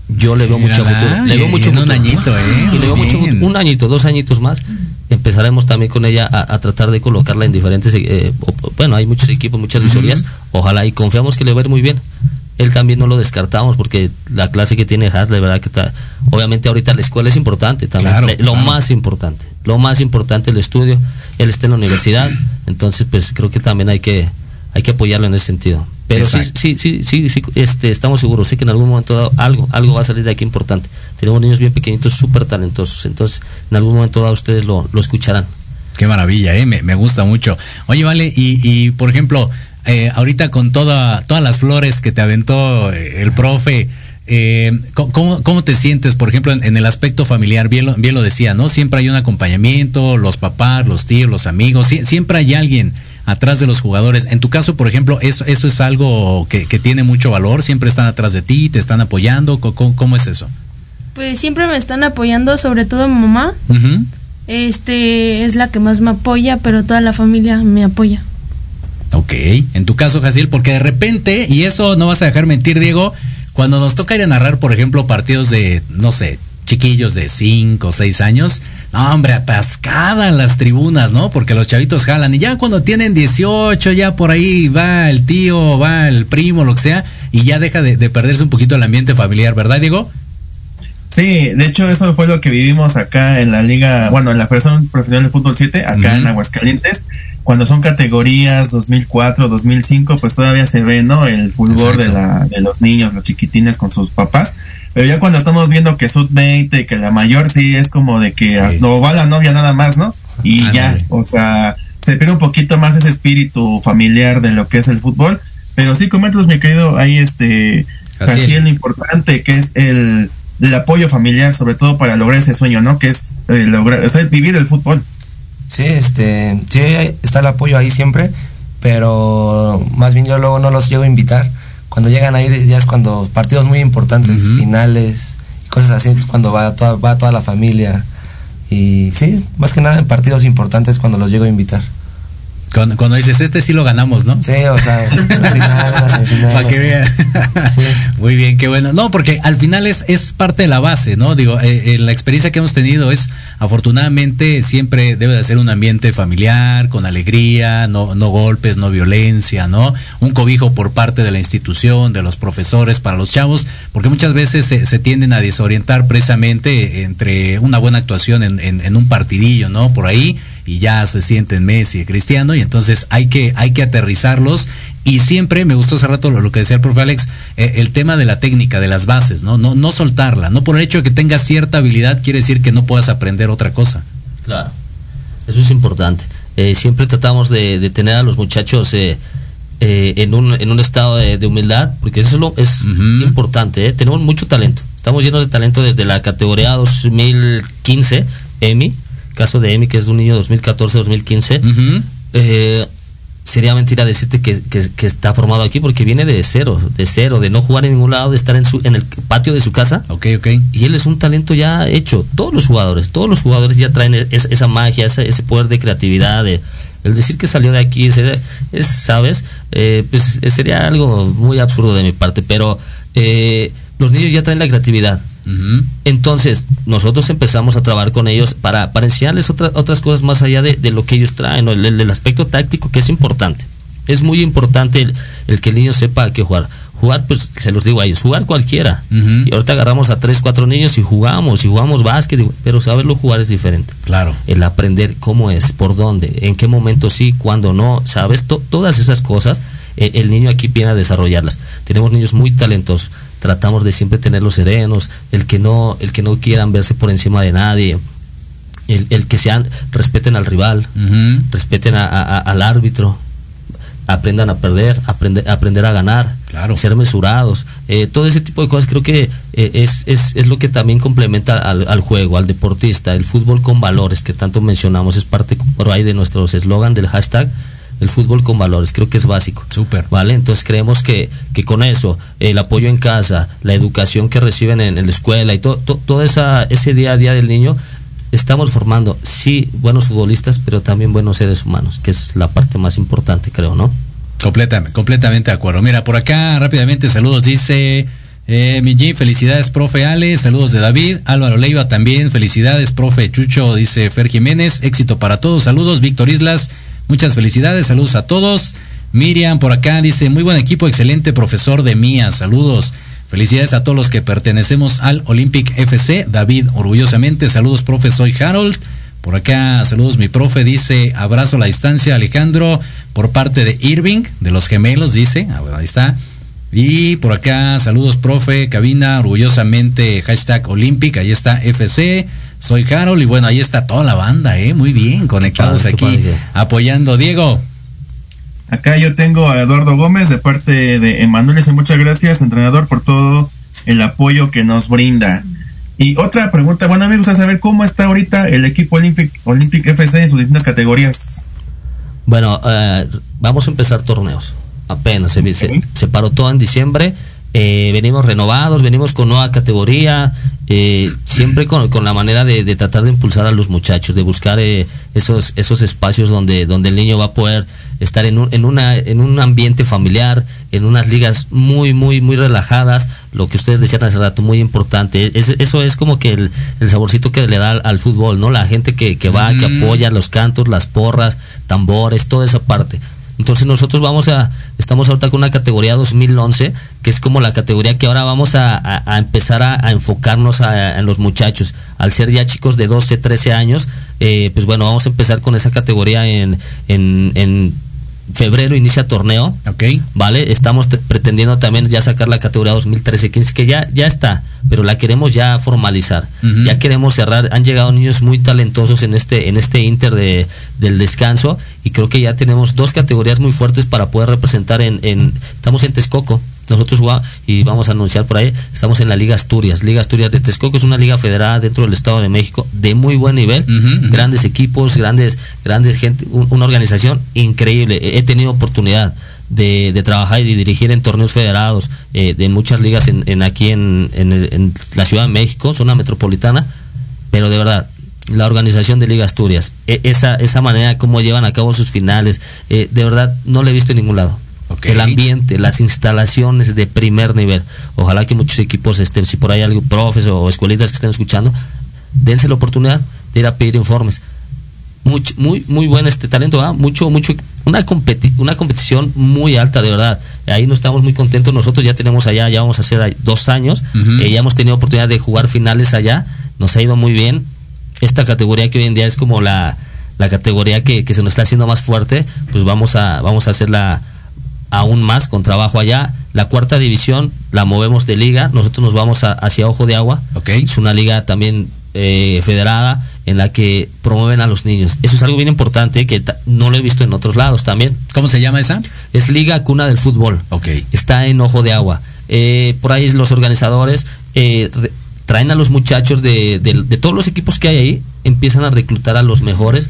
Speaker 8: Yo le veo mucho futuro. Le veo mucho
Speaker 1: un añito, ¿eh?
Speaker 8: Y le veo
Speaker 1: Muy
Speaker 8: mucho
Speaker 1: bien.
Speaker 8: futuro. Un añito, dos añitos más. Empezaremos también con ella a, a tratar de colocarla en diferentes. eh, bueno, hay muchos equipos, muchas visorías. Ojalá y confiamos que le va a ir muy bien. Él también no lo descartamos porque la clase que tiene Haas, de verdad que está. Obviamente, ahorita la escuela es importante también.
Speaker 1: Claro,
Speaker 8: lo
Speaker 1: claro.
Speaker 8: más importante. Lo más importante el estudio. Él está en la universidad. Entonces, pues creo que también hay que, hay que apoyarlo en ese sentido. Pero sí,
Speaker 1: Exacto.
Speaker 8: sí, sí, sí, sí, este, estamos seguros, sé que en algún momento dado algo, algo va a salir de aquí importante. Tenemos niños bien pequeñitos, súper talentosos, entonces en algún momento dado ustedes lo, lo escucharán.
Speaker 1: Qué maravilla, ¿eh? me, me gusta mucho. Oye, vale, y, y por ejemplo, eh, ahorita con toda, todas las flores que te aventó eh, el profe, eh, ¿cómo- ¿cómo, te sientes, por ejemplo, en, en el aspecto familiar? Bien lo, bien lo decía, ¿no? Siempre hay un acompañamiento, los papás, los tíos, los amigos, sie- siempre hay alguien atrás de los jugadores. En tu caso, por ejemplo, ¿eso, eso es algo que, que tiene mucho valor? ¿Siempre están atrás de ti, te están apoyando? ¿Cómo, cómo- es eso?
Speaker 7: Pues siempre me están apoyando, sobre todo mi mamá. Este es la que más me apoya, pero toda la familia me apoya.
Speaker 1: Ok, en tu caso, Jaciel, porque de repente, y eso no vas a dejar mentir, Diego, cuando nos toca ir a narrar, por ejemplo, partidos de, no sé, chiquillos de 5 o 6 años, no, hombre, atascada en las tribunas, ¿no? Porque los chavitos jalan y ya cuando tienen 18, ya por ahí va el tío, va el primo, lo que sea, y ya deja de, de perderse un poquito el ambiente familiar, ¿verdad, Diego?
Speaker 3: Sí, de hecho eso fue lo que vivimos acá en la liga, bueno, en la Federación Profesional de Fútbol 7, acá en. Aguascalientes. Cuando son categorías 2004, 2005, pues todavía se ve, ¿no? El fulgor de, la, de los niños, los chiquitines con sus papás. Pero ya cuando estamos viendo que sub 20, que la mayor sí es como de que
Speaker 1: Sí.
Speaker 3: no va la novia nada más, ¿no? Y ya, o sea, se pierde un poquito más ese espíritu familiar de lo que es el fútbol. Pero sí, coméntanos, mi querido, ahí este,
Speaker 1: Jaciel.
Speaker 3: Jaciel, lo importante que es el, el apoyo familiar, sobre todo para lograr ese sueño, ¿no? Que es eh, lograr, o sea, vivir el fútbol.
Speaker 9: Sí, este, sí, está el apoyo ahí siempre, pero más bien yo luego no los llego a invitar. Cuando llegan a ir ya es cuando partidos muy importantes, finales, cosas así, es cuando va toda, va toda la familia. Y sí, más que nada en partidos importantes cuando los llego a invitar.
Speaker 1: Cuando, cuando dices, este sí lo ganamos, ¿no?
Speaker 9: Sí, o sea, la final, la semifinal,
Speaker 1: Para que vean.
Speaker 9: Sí.
Speaker 1: Muy bien, qué bueno. No, porque al final es, es parte de la base, ¿no? Digo, eh, eh, la experiencia que hemos tenido es, afortunadamente, siempre debe de ser un ambiente familiar, con alegría, no, no golpes, no violencia, ¿no? Un cobijo por parte de la institución, de los profesores para los chavos, porque muchas veces se, se tienden a desorientar precisamente entre una buena actuación en, en- en un partidillo, ¿no? Por ahí, y ya se sienten Messi y Cristiano, y entonces hay que, hay que aterrizarlos y siempre me gustó hace rato lo, lo que decía el profe Alex, eh, el tema de la técnica, de las bases, ¿no? ¿no? No soltarla, no por el hecho de que tengas cierta habilidad quiere decir que no puedas aprender otra cosa.
Speaker 8: Claro, eso es importante. Eh, siempre tratamos de, de tener a los muchachos eh, eh, en, un, en un estado de, de humildad, porque eso es, lo, es
Speaker 1: Ujú.
Speaker 8: importante. ¿eh? Tenemos mucho talento. Estamos llenos de talento desde la categoría 2015, EMI, caso de EMI, que es de un niño 2014-2015.
Speaker 1: Ujú.
Speaker 8: Eh, sería mentira decirte que, que- que está formado aquí porque viene de cero, de cero, de no jugar en ningún lado, de estar en, su, en el patio de su casa.
Speaker 1: Ok, ok.
Speaker 8: Y él es un talento ya hecho. Todos los jugadores, todos los jugadores ya traen es- esa magia, esa- ese poder de creatividad. de- el decir que salió de aquí, sería- es, ¿sabes? Eh, pues eh, sería algo muy absurdo de mi parte, pero eh, los niños ya traen la creatividad. Entonces, nosotros empezamos a trabajar con ellos para, para enseñarles otra- otras cosas más allá de, de lo que ellos traen, el, el- el aspecto táctico que es importante. Es muy importante el, el que el niño sepa qué jugar. Jugar, pues, se los digo a ellos, jugar cualquiera. Y ahorita agarramos a tres, cuatro niños y jugamos, y jugamos básquet, pero saberlo jugar es diferente.
Speaker 1: Claro.
Speaker 8: El aprender cómo es, por dónde, en qué momento sí, cuándo no, ¿sabes? To- todas esas cosas, eh, el niño aquí viene a desarrollarlas. Tenemos niños muy talentosos, tratamos de siempre tenerlos serenos, el que no, el que no quieran verse por encima de nadie, el, el que sean, respeten al rival, respeten a- a- a- al árbitro, aprendan a perder, aprender, aprender a ganar,
Speaker 1: Claro.
Speaker 8: ser mesurados. Eh, todo ese tipo de cosas creo que eh, es, es, es lo que también complementa al, al juego, al deportista, el fútbol con valores que tanto mencionamos, es parte por ahí de nuestros eslogan del hashtag. El fútbol con valores, creo que es básico.
Speaker 1: Súper.
Speaker 8: ¿Vale? Entonces creemos que, que con eso, el apoyo en casa, la educación que reciben en, en la escuela y todo, to- todo esa, ese día a día del niño, estamos formando, sí, buenos futbolistas, pero también buenos seres humanos, que es la parte más importante, creo, ¿no?
Speaker 1: Completamente, completamente de acuerdo. Mira, por acá rápidamente saludos, dice eh, Miji, felicidades, profe Ale, saludos de David, Álvaro Leiva también, felicidades, profe Chucho, dice Fer Jiménez, éxito para todos, saludos, Víctor Islas, muchas felicidades, saludos a todos. Miriam por acá dice, muy buen equipo, excelente profesor de Mía, saludos. Felicidades a todos los que pertenecemos al Olympic FC. David, orgullosamente, saludos, profe, soy Harold. Por acá, saludos, mi profe, dice, abrazo a la distancia, Alejandro, por parte de Irving, de los gemelos, dice, ah, ahí está. Y por acá, saludos, profe, cabina, orgullosamente, hashtag Olympic, ahí está FC, soy Harold, y bueno, ahí está toda la banda, ¿eh? Muy bien, conectados
Speaker 8: padre,
Speaker 1: aquí,
Speaker 8: padre.
Speaker 1: apoyando. Diego,
Speaker 3: Acá yo tengo a Eduardo Gómez de parte de Emanuel. Dice muchas gracias, entrenador, por todo el apoyo que nos brinda. Y otra pregunta, bueno, a mí me gusta saber cómo está ahorita el equipo Olympic, Olympic FC en sus distintas categorías.
Speaker 8: Bueno, eh, vamos a empezar torneos. Apenas se, se, se paró todo en diciembre. Eh, venimos renovados, venimos con nueva categoría, eh, siempre con, con la manera de, de tratar de impulsar a los muchachos, de buscar eh, esos, esos espacios donde, donde el niño va a poder estar en un, en, una, en un ambiente familiar, en unas ligas muy, muy, muy relajadas, lo que ustedes decían hace rato, muy importante. Es- eso es como que el, el saborcito que le da al, al fútbol, ¿no? La gente que, que va, que apoya los cantos, las porras, tambores, toda esa parte. Entonces nosotros vamos a, estamos ahorita con una categoría 2011, que es como la categoría que ahora vamos a, a- a empezar a, a enfocarnos en los muchachos. Al ser ya chicos de 12, 13 años, eh, pues bueno, vamos a empezar con esa categoría en, en febrero, inicia torneo.
Speaker 1: ok.
Speaker 8: ¿vale? Estamos te- pretendiendo también ya sacar la categoría 2013-15, que ya, ya está, pero la queremos ya formalizar. Ya queremos cerrar. Han llegado niños muy talentosos en este, en este inter de, del descanso y creo que ya tenemos dos categorías muy fuertes para poder representar en, en estamos en Texcoco. Nosotros jugamos, y vamos a anunciar por ahí, estamos en la Liga Asturias. Liga Asturias de Texcoco es una liga federada dentro del Estado de México de muy buen nivel, grandes equipos, grandes, grandes gente, un- una organización increíble. He tenido oportunidad de, de trabajar y de dirigir en torneos federados eh, de muchas ligas en, en aquí en, en el- en la Ciudad de México, zona metropolitana, pero de verdad, la organización de Liga Asturias, e- esa, esa manera como llevan a cabo sus finales, eh, de verdad no la he visto en ningún lado. El ambiente, las instalaciones de primer nivel. Ojalá que muchos equipos, este, si por ahí hay profes o escuelitas que estén escuchando, dense la oportunidad de ir a pedir informes. Muy, muy, muy buen este talento, ¿verdad? mucho, mucho, una, competi una competición muy alta, de verdad. Ahí no estamos muy contentos. Nosotros ya tenemos allá, ya vamos a hacer dos años, eh, ya hemos tenido oportunidad de jugar finales allá, nos ha ido muy bien. Esta categoría que hoy en día es como la, la categoría que, que se nos está haciendo más fuerte, pues vamos a, vamos a hacerla aún más con trabajo allá. La cuarta división la movemos de liga, nosotros nos vamos a- hacia Ojo de Agua.
Speaker 1: Ok.
Speaker 8: Es una liga también eh, federada en la que promueven a los niños. Eso es algo bien importante que no lo he visto en otros lados también.
Speaker 1: ¿Cómo se llama esa?
Speaker 8: Es Liga Cuna del Fútbol.
Speaker 1: Ok.
Speaker 8: Está en Ojo de Agua. Eh, por ahí los organizadores eh, traen a los muchachos de, de- de todos los equipos que hay ahí, empiezan a reclutar a los mejores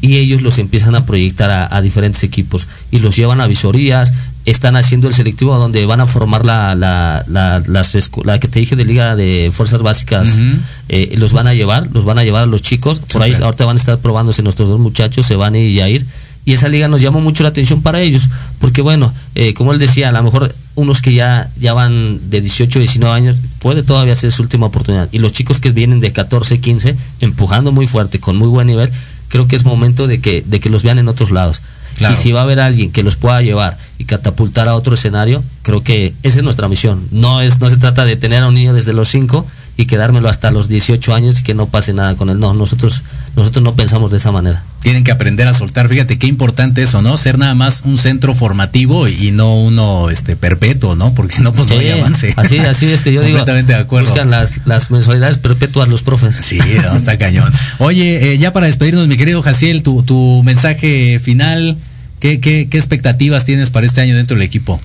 Speaker 8: y ellos los empiezan a proyectar a, a diferentes equipos y los llevan a visorías, están haciendo el selectivo donde van a formar la, la, la, las la que te dije de Liga de Fuerzas Básicas, eh, los van a llevar, los van a llevar a los chicos, por ahí
Speaker 1: Súper.
Speaker 8: ahorita van a estar probándose nuestros dos muchachos, Sebani y Yair, y esa liga nos llamó mucho la atención para ellos, porque bueno, eh, como él decía, a lo mejor unos que ya, ya van de 18, 19 años, puede todavía ser su última oportunidad, y los chicos que vienen de 14, 15, empujando muy fuerte, con muy buen nivel, creo que es momento de que, de que los vean en otros lados.
Speaker 1: Claro.
Speaker 8: Y si va a haber alguien que los pueda llevar y catapultar a otro escenario, creo que esa es nuestra misión. No es no se trata de tener a un niño desde los 5 y quedármelo hasta los 18 años y que no pase nada con él. No, nosotros nosotros no pensamos de esa manera.
Speaker 1: Tienen que aprender a soltar. Fíjate qué importante eso, ¿no? Ser nada más un centro formativo y no uno este perpetuo, ¿no? Porque si no, pues no hay avance.
Speaker 8: Así, así, este, yo digo,
Speaker 1: Completamente de acuerdo.
Speaker 8: buscan las, las mensualidades perpetuas los profes.
Speaker 1: Sí, no, está cañón. Oye, eh, ya para despedirnos, mi querido Jaciel, tu, tu mensaje final, ¿qué, qué, ¿qué expectativas tienes para este año dentro del equipo?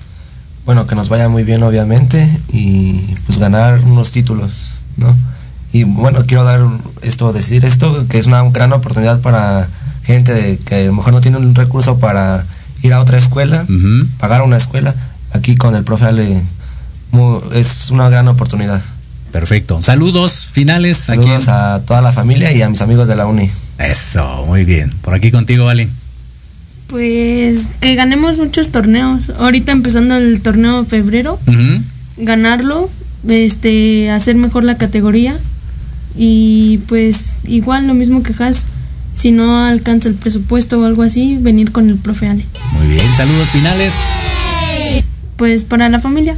Speaker 9: Bueno, que nos vaya muy bien, obviamente, y pues ganar unos títulos, ¿no? Y bueno, quiero dar esto, decir esto, que es una gran oportunidad para gente de- que a lo mejor no tiene un recurso para ir a otra escuela, pagar una escuela. Aquí con el profe Ale es una gran oportunidad.
Speaker 1: Perfecto. Saludos finales
Speaker 9: Saludos
Speaker 1: aquí.
Speaker 9: a toda la familia y a mis amigos de la uni.
Speaker 1: Eso, muy bien. Por aquí contigo, Vale.
Speaker 7: Pues que ganemos muchos torneos. Ahorita empezando el torneo de febrero, ganarlo, este, hacer mejor la categoría y pues igual lo mismo que Has, si no alcanza el presupuesto o algo así, venir con el profe Ale.
Speaker 1: Muy bien. Saludos finales.
Speaker 7: Pues para la familia.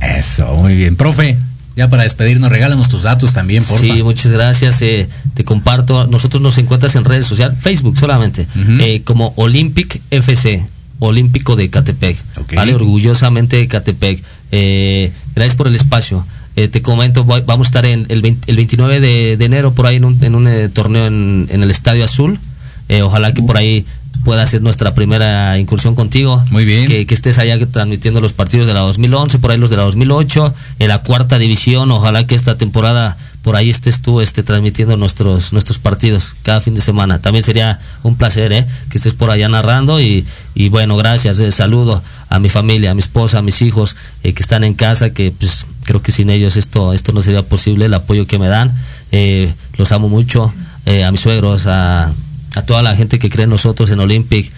Speaker 1: Eso, muy bien. Profe, ya para despedirnos, regálanos tus datos también, por
Speaker 8: Sí, muchas gracias. eh, te comparto. Nosotros nos encuentras en redes sociales, Facebook solamente, eh, como Olympic FC, Olímpico de Catepec. ¿vale? Orgullosamente de Catepec. Eh, gracias por el espacio. Eh, te comento, voy- vamos a estar en el, 20 el 29 de, de enero por ahí en un, en un, eh, torneo en, en el Estadio Azul. Ojalá que por ahí pueda ser nuestra primera incursión contigo. Muy bien. Que, que estés allá transmitiendo los partidos de la 2011, por ahí los de la 2008, en la cuarta división. Ojalá que esta temporada por ahí estés tú este, transmitiendo nuestros, nuestros partidos cada fin de semana. También sería un placer ¿eh? que estés por allá narrando y, y bueno, gracias. eh, saludo a mi familia, a mi esposa, a mis hijos eh, que están en casa, que pues creo que sin ellos esto, esto no sería posible, el apoyo que me dan. Eh, los amo mucho, eh, a mis suegros, a, toda la gente que cree en nosotros en Olympic,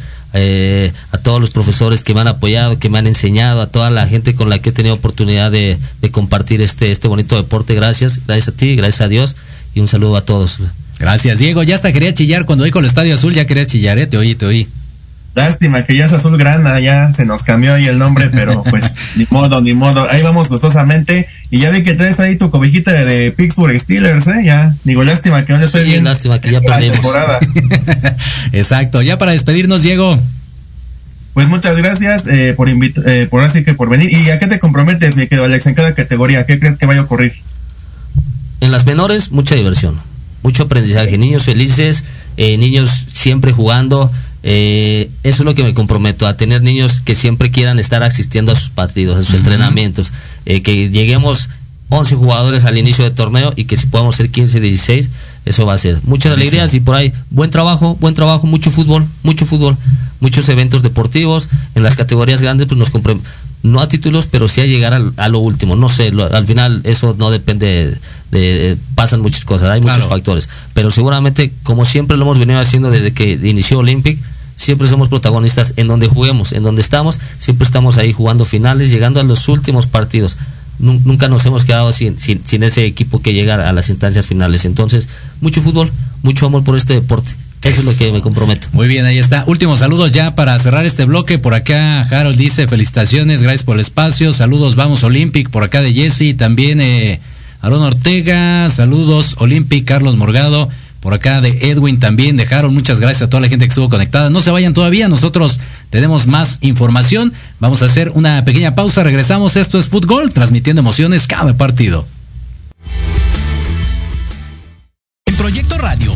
Speaker 8: a todos los profesores que me han apoyado, que me han enseñado, a toda la gente con la que he tenido oportunidad de, de compartir este, este bonito deporte. Gracias, gracias a ti, gracias a Dios y un saludo a todos.
Speaker 1: Gracias, Diego. Ya hasta quería chillar cuando con el Estadio Azul, ya quería chillar, ¿eh? Te oí, te oí.
Speaker 3: Lástima que ya es azul grana, ya se nos cambió ahí el nombre, pero pues ni modo, ni modo. Ahí vamos gustosamente. Y ya vi que traes ahí tu cobijita de, de Pittsburgh Steelers, ¿eh? Ya, digo, lástima que no le estoy
Speaker 8: Sí,
Speaker 3: bien.
Speaker 8: lástima que ya perdimos.
Speaker 3: temporada.
Speaker 1: Exacto. Ya para despedirnos, Diego.
Speaker 3: Pues muchas gracias eh, por invit eh, por así que por venir. ¿Y a qué te comprometes, mi querido Alex, en cada categoría? ¿Qué crees que vaya a ocurrir?
Speaker 8: En las menores, mucha diversión, mucho aprendizaje, niños felices, eh, niños siempre jugando. Eh, eso es lo que me comprometo, a tener niños que siempre quieran estar asistiendo a sus partidos, a sus entrenamientos, eh, que lleguemos 11 jugadores al inicio del torneo y que si podamos ser 15, 16, eso va a ser. Muchas
Speaker 1: Buenísimo.
Speaker 8: alegrías y por ahí, buen trabajo, buen trabajo, mucho fútbol, mucho fútbol, muchos eventos deportivos, en las categorías grandes pues nos no a títulos, pero sí a llegar al- a lo último. No sé, lo- al final eso no depende de, de- pasan muchas cosas, hay muchos
Speaker 1: Claro.
Speaker 8: factores, pero seguramente como siempre lo hemos venido haciendo desde que inició Olympic, siempre somos protagonistas en donde juguemos, en donde estamos, siempre estamos ahí jugando finales, llegando a los últimos partidos. Nun- Nunca nos hemos quedado sin, sin, sin ese equipo que llega a las instancias finales. Entonces, mucho fútbol, mucho amor por este deporte. Eso, es lo que me comprometo.
Speaker 1: Muy bien, ahí está. Últimos saludos ya para cerrar este bloque. Por acá, Harold dice felicitaciones, gracias por el espacio. Saludos, vamos Olympic. Por acá de Jesse, también eh, Ortega. Saludos, Olympic, Carlos Morgado. Por acá de Edwin también, de Harold. Muchas gracias a toda la gente que estuvo conectada. No se vayan todavía, nosotros tenemos más información. Vamos a hacer una pequeña pausa. Regresamos. Esto es Fútbol, transmitiendo emociones cada partido.
Speaker 10: En Proyecto Radio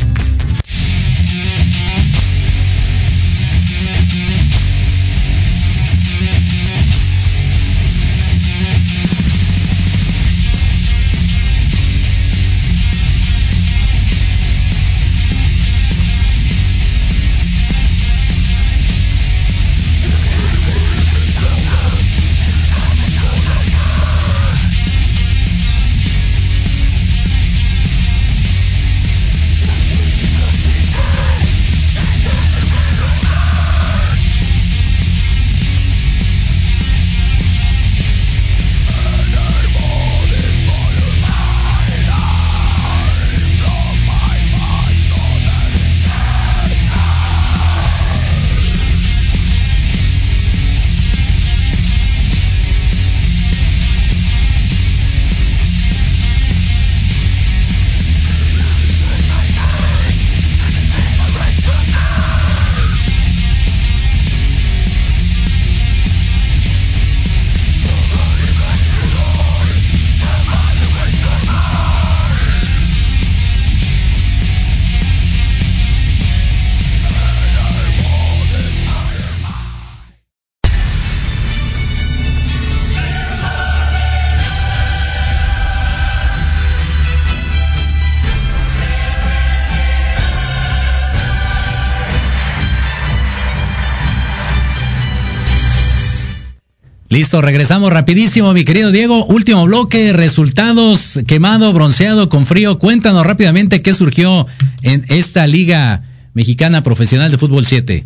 Speaker 1: Listo, regresamos rapidísimo, mi querido Diego. Último bloque, resultados, quemado, bronceado, con frío. Cuéntanos rápidamente qué surgió en esta Liga Mexicana Profesional de Fútbol 7.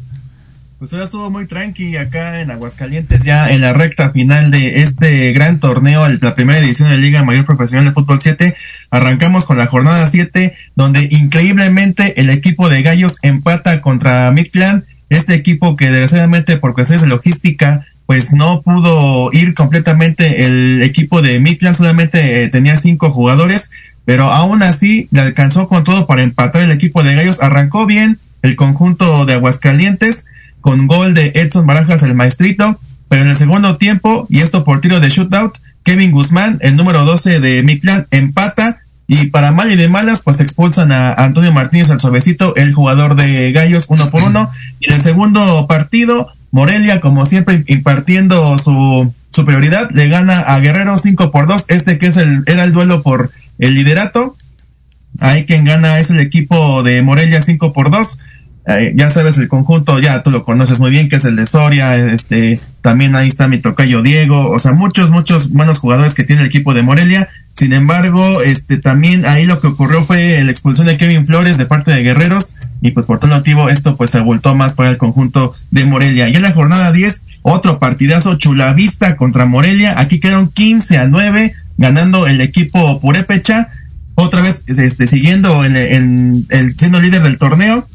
Speaker 3: Pues ahora estuvo muy tranqui acá en Aguascalientes, ya en la recta final de este gran torneo, la primera edición de la Liga Mayor Profesional de Fútbol 7. Arrancamos con la jornada 7, donde increíblemente el equipo de Gallos empata contra Midland. Este equipo que desgraciadamente por cuestiones de logística pues no pudo ir completamente el equipo de Midland, solamente eh, tenía cinco jugadores, pero aún así le alcanzó con todo para empatar el equipo de Gallos. Arrancó bien el conjunto de Aguascalientes con gol de Edson Barajas el maestrito, pero en el segundo tiempo, y esto por tiro de shootout, Kevin Guzmán, el número 12 de Midland, empata y para mal y de malas, pues expulsan a Antonio Martínez al suavecito, el jugador de Gallos, uno por uno. Y en el segundo partido, Morelia, como siempre, impartiendo su superioridad, le gana a Guerrero 5 por 2. Este que es el, era el duelo por el liderato. Ahí quien gana es el equipo de Morelia 5 por 2. ya sabes, el conjunto, ya tú lo conoces muy bien, que es el de Soria, este, también ahí está mi tocayo Diego, o sea, muchos, muchos buenos jugadores que tiene el equipo de Morelia. Sin embargo, este también ahí lo que ocurrió fue la expulsión de Kevin Flores de parte de Guerreros y pues por todo motivo esto pues se abultó más para el conjunto de Morelia. Y en la jornada 10, otro partidazo Chulavista contra Morelia. Aquí quedaron 15 a 9 ganando el equipo Purepecha. Otra vez este siguiendo en, en, en siendo líder del torneo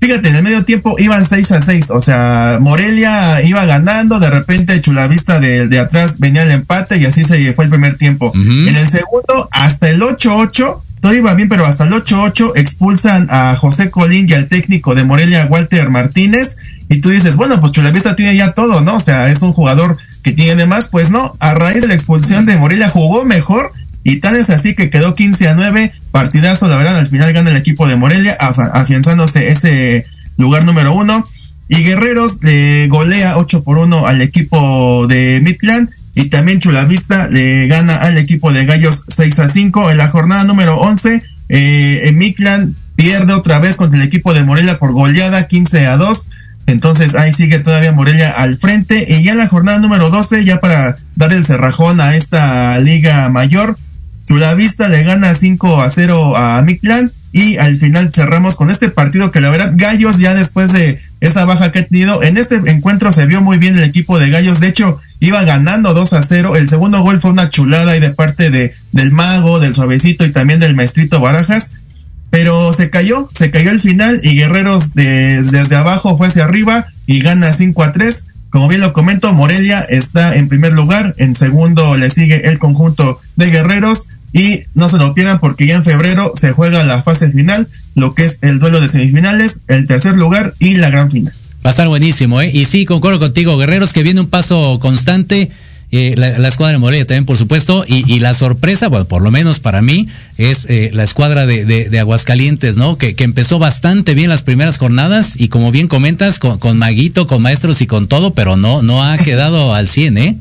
Speaker 3: Fíjate, en el medio tiempo iban 6 a 6, o sea, Morelia iba ganando, de repente Chulavista de, de atrás venía el empate y así se fue el primer tiempo. En el segundo, hasta el 8-8, todo iba bien, pero hasta el 8-8 expulsan a José Colín y al técnico de Morelia, Walter Martínez, y tú dices, bueno, pues Chulavista tiene ya todo, ¿no? O sea, es un jugador que tiene más, pues no, a raíz de la expulsión de Morelia jugó mejor y tal es así que quedó 15 a 9, partidazo, la verdad, al final gana el equipo de Morelia, afianzándose ese lugar número uno. Y Guerreros le golea 8 por 1 al equipo de Midland. Y también Chulavista le gana al equipo de Gallos 6 a 5. En la jornada número 11, eh, Midland pierde otra vez contra el equipo de Morelia por goleada 15 a 2. Entonces ahí sigue todavía Morelia al frente. Y ya en la jornada número 12, ya para dar el cerrajón a esta liga mayor, Chulavista le gana 5 a 0 a Midland y al final cerramos con este partido que la verdad Gallos ya después de esa baja que ha tenido en este encuentro se vio muy bien el equipo de Gallos. De hecho iba ganando 2 a 0 el segundo gol fue una chulada y de parte de del mago del suavecito y también del maestrito Barajas. Pero se cayó se cayó el final y Guerreros desde abajo fue hacia arriba y gana 5 a 3 como bien lo comento, Morelia está en primer lugar, en segundo le sigue el conjunto de Guerreros y no se lo pierdan porque ya en febrero se juega la fase final, lo que es el duelo de semifinales, el tercer lugar y la gran final.
Speaker 1: Va a estar buenísimo, ¿eh? Y sí, concuerdo contigo, Guerreros, que viene un paso constante. Eh, la, escuadra de Morelia también, por supuesto, y, la sorpresa, bueno, por lo menos para mí, es eh, la escuadra de, de, Aguascalientes, ¿no? Que, que, empezó bastante bien las primeras jornadas y como bien comentas, con, con Maguito, con maestros y con todo, pero no, no ha quedado al 100, ¿eh?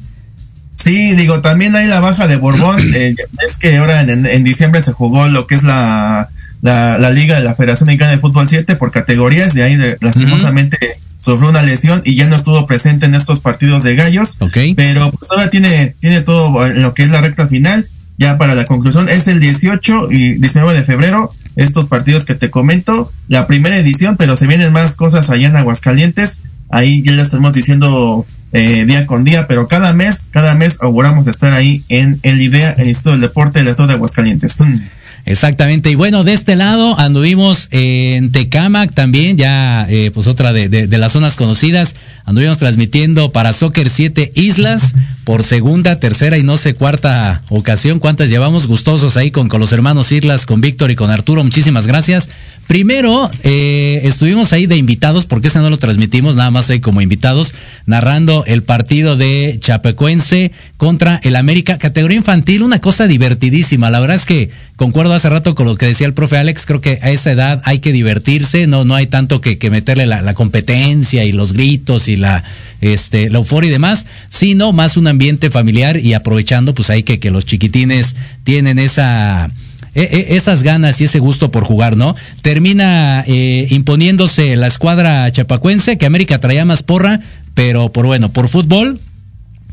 Speaker 3: Sí, digo, también hay la baja de Borbón. Eh, es que ahora en, diciembre se jugó lo que es la, la, Liga de la Federación Mexicana de Fútbol 7 por categorías y ahí lastimosamente sufrió una lesión y ya no estuvo presente en estos partidos de gallos. Pero pues ahora tiene, tiene todo en lo que es la recta final. Ya para la conclusión es el 18 y 19 de febrero estos partidos que te comento, la primera edición, pero se vienen más cosas allá en Aguascalientes. Ahí ya le estamos diciendo eh, día con día, pero cada mes, cada mes auguramos estar ahí en el IDEA, el Instituto del Deporte del Estado de Aguascalientes.
Speaker 1: Exactamente, y bueno, de este lado anduvimos en Tecamac también, ya eh, pues otra de, de, las zonas conocidas, anduvimos transmitiendo para Soccer 7 Islas por segunda, tercera y no sé cuarta ocasión, cuántas llevamos gustosos ahí con, con los hermanos Islas, con Víctor y con Arturo, muchísimas gracias. Primero, eh, estuvimos ahí de invitados, porque ese no lo transmitimos, nada más ahí como invitados, narrando el partido de Chapecuense contra el América, categoría infantil, una cosa divertidísima. La verdad es que concuerdo hace rato con lo que decía el profe Alex, creo que a esa edad hay que divertirse, no, no hay tanto que, meterle la, competencia y los gritos y la, este, la euforia y demás, sino más un ambiente familiar y aprovechando, pues ahí que, que los chiquitines tienen esa e, e, esas ganas y ese gusto por jugar, ¿no? Termina eh, imponiéndose la escuadra chapacuense, que América traía más porra, pero por bueno, por fútbol,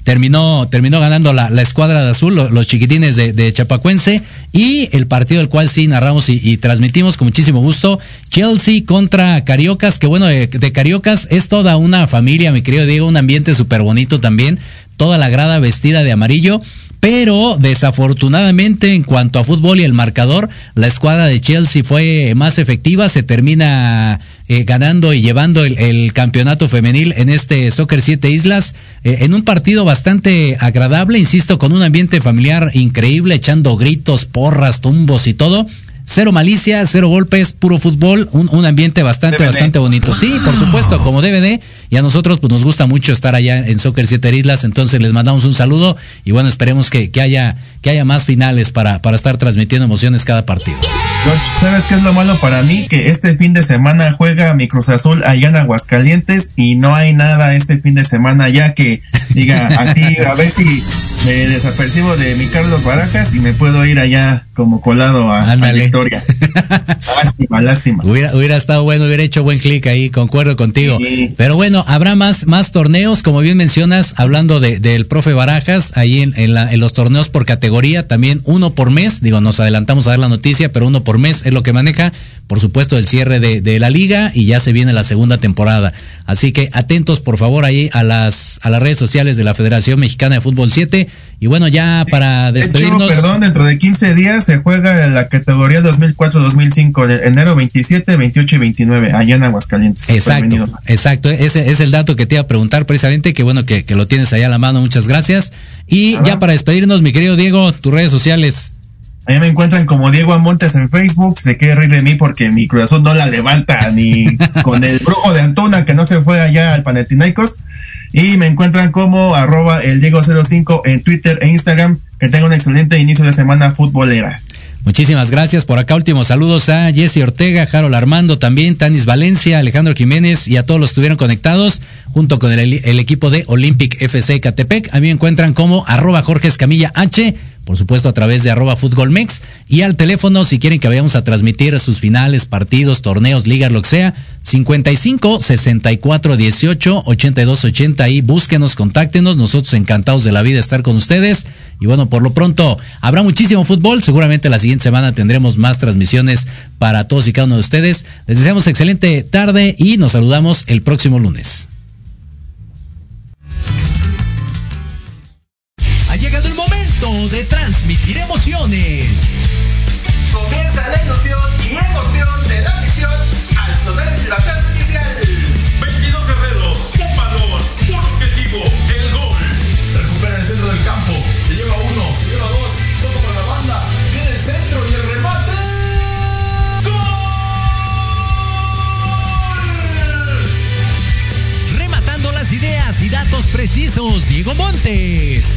Speaker 1: terminó, terminó ganando la, la escuadra de azul, lo- los, chiquitines de, de Chapacuense, y el partido del cual sí narramos y, y transmitimos con muchísimo gusto, Chelsea contra Cariocas, que bueno, de, de Cariocas es toda una familia, mi querido Diego, un ambiente súper bonito también, toda la grada vestida de amarillo, pero desafortunadamente en cuanto a fútbol y el marcador, la escuadra de Chelsea fue más efectiva, se termina eh, ganando y llevando el, campeonato femenil en este Soccer Siete Islas, eh, en un partido bastante agradable, insisto, con un ambiente familiar increíble, echando gritos, porras, tumbos y todo. Cero malicia, cero golpes, puro fútbol, un, un ambiente bastante,
Speaker 3: DVD.
Speaker 1: bastante bonito. Sí, por supuesto, como DVD. Y a nosotros pues nos gusta mucho estar allá en Soccer Siete Islas, entonces les mandamos un saludo y bueno, esperemos que, que haya, que haya más finales para, para estar transmitiendo emociones cada partido.
Speaker 3: George, ¿sabes qué es lo malo para mí? Que este fin de semana juega mi Cruz Azul allá en Aguascalientes y no hay nada este fin de semana ya que diga así, a ver si me desapercibo de mi Carlos Barajas y me puedo ir allá como colado a, a. Victoria. lástima, lástima.
Speaker 1: Hubiera, hubiera estado bueno, hubiera hecho buen clic ahí, concuerdo contigo. Pero bueno, habrá más, más torneos, como bien mencionas, hablando de, del profe Barajas, ahí en, en, la- en los torneos por categoría, también uno por mes, digo, nos adelantamos a ver la noticia, pero uno por mes es lo que maneja, por supuesto, el cierre de, de la liga y ya se viene la segunda temporada. Así que atentos, por favor, ahí a las, a las redes sociales de la Federación Mexicana de Fútbol 7. Y bueno, ya para
Speaker 3: De hecho,
Speaker 1: despedirnos.
Speaker 3: perdón, dentro de 15 días se juega la categoría 2004-2005, de enero 27, 28 y 29, allá en Aguascalientes.
Speaker 1: Exacto,
Speaker 3: Bienvenidos.
Speaker 1: exacto. Ese es el dato que te iba a preguntar precisamente, que bueno que, que lo tienes allá a la mano, muchas gracias. Y ya para despedirnos, mi querido Diego, tus redes sociales.
Speaker 3: Ahí me encuentran como Diego Amontes en Facebook. Se quiere reír de mí porque mi Azul no la levanta ni con el brujo de Antuna que no se fue allá al Panathinaikos. Y me encuentran como arroba el Diego05 en Twitter e Instagram. Que tenga un excelente inicio de semana futbolera.
Speaker 1: Muchísimas gracias. Por acá últimos saludos a Jesse Ortega, Harold Armando también, Tanis Valencia, Alejandro Jiménez y a todos los que estuvieron conectados junto con el, el equipo de Olympic FC Catepec. A mí me encuentran como arroba Jorge Escamilla H, por supuesto a través de arroba Mex y al teléfono si quieren que vayamos a transmitir sus finales, partidos, torneos, ligas, lo que sea, 55 64 18 82 80 y búsquenos, contáctenos, nosotros encantados de la vida estar con ustedes. Y bueno, por lo pronto habrá muchísimo fútbol, seguramente la siguiente semana tendremos más transmisiones para todos y cada uno de ustedes. Les deseamos excelente tarde y nos saludamos el próximo lunes.
Speaker 10: Transmitir emociones.
Speaker 4: Comienza la ilusión y emoción de la misión al sonar el silbatazo inicial.
Speaker 11: 22 guerreros, un balón, un objetivo, el gol.
Speaker 5: Recupera el centro del campo. Se lleva uno, se lleva dos. Todo para la banda. Viene el centro y el remate.
Speaker 10: Rematando las ideas y datos precisos, Diego Montes.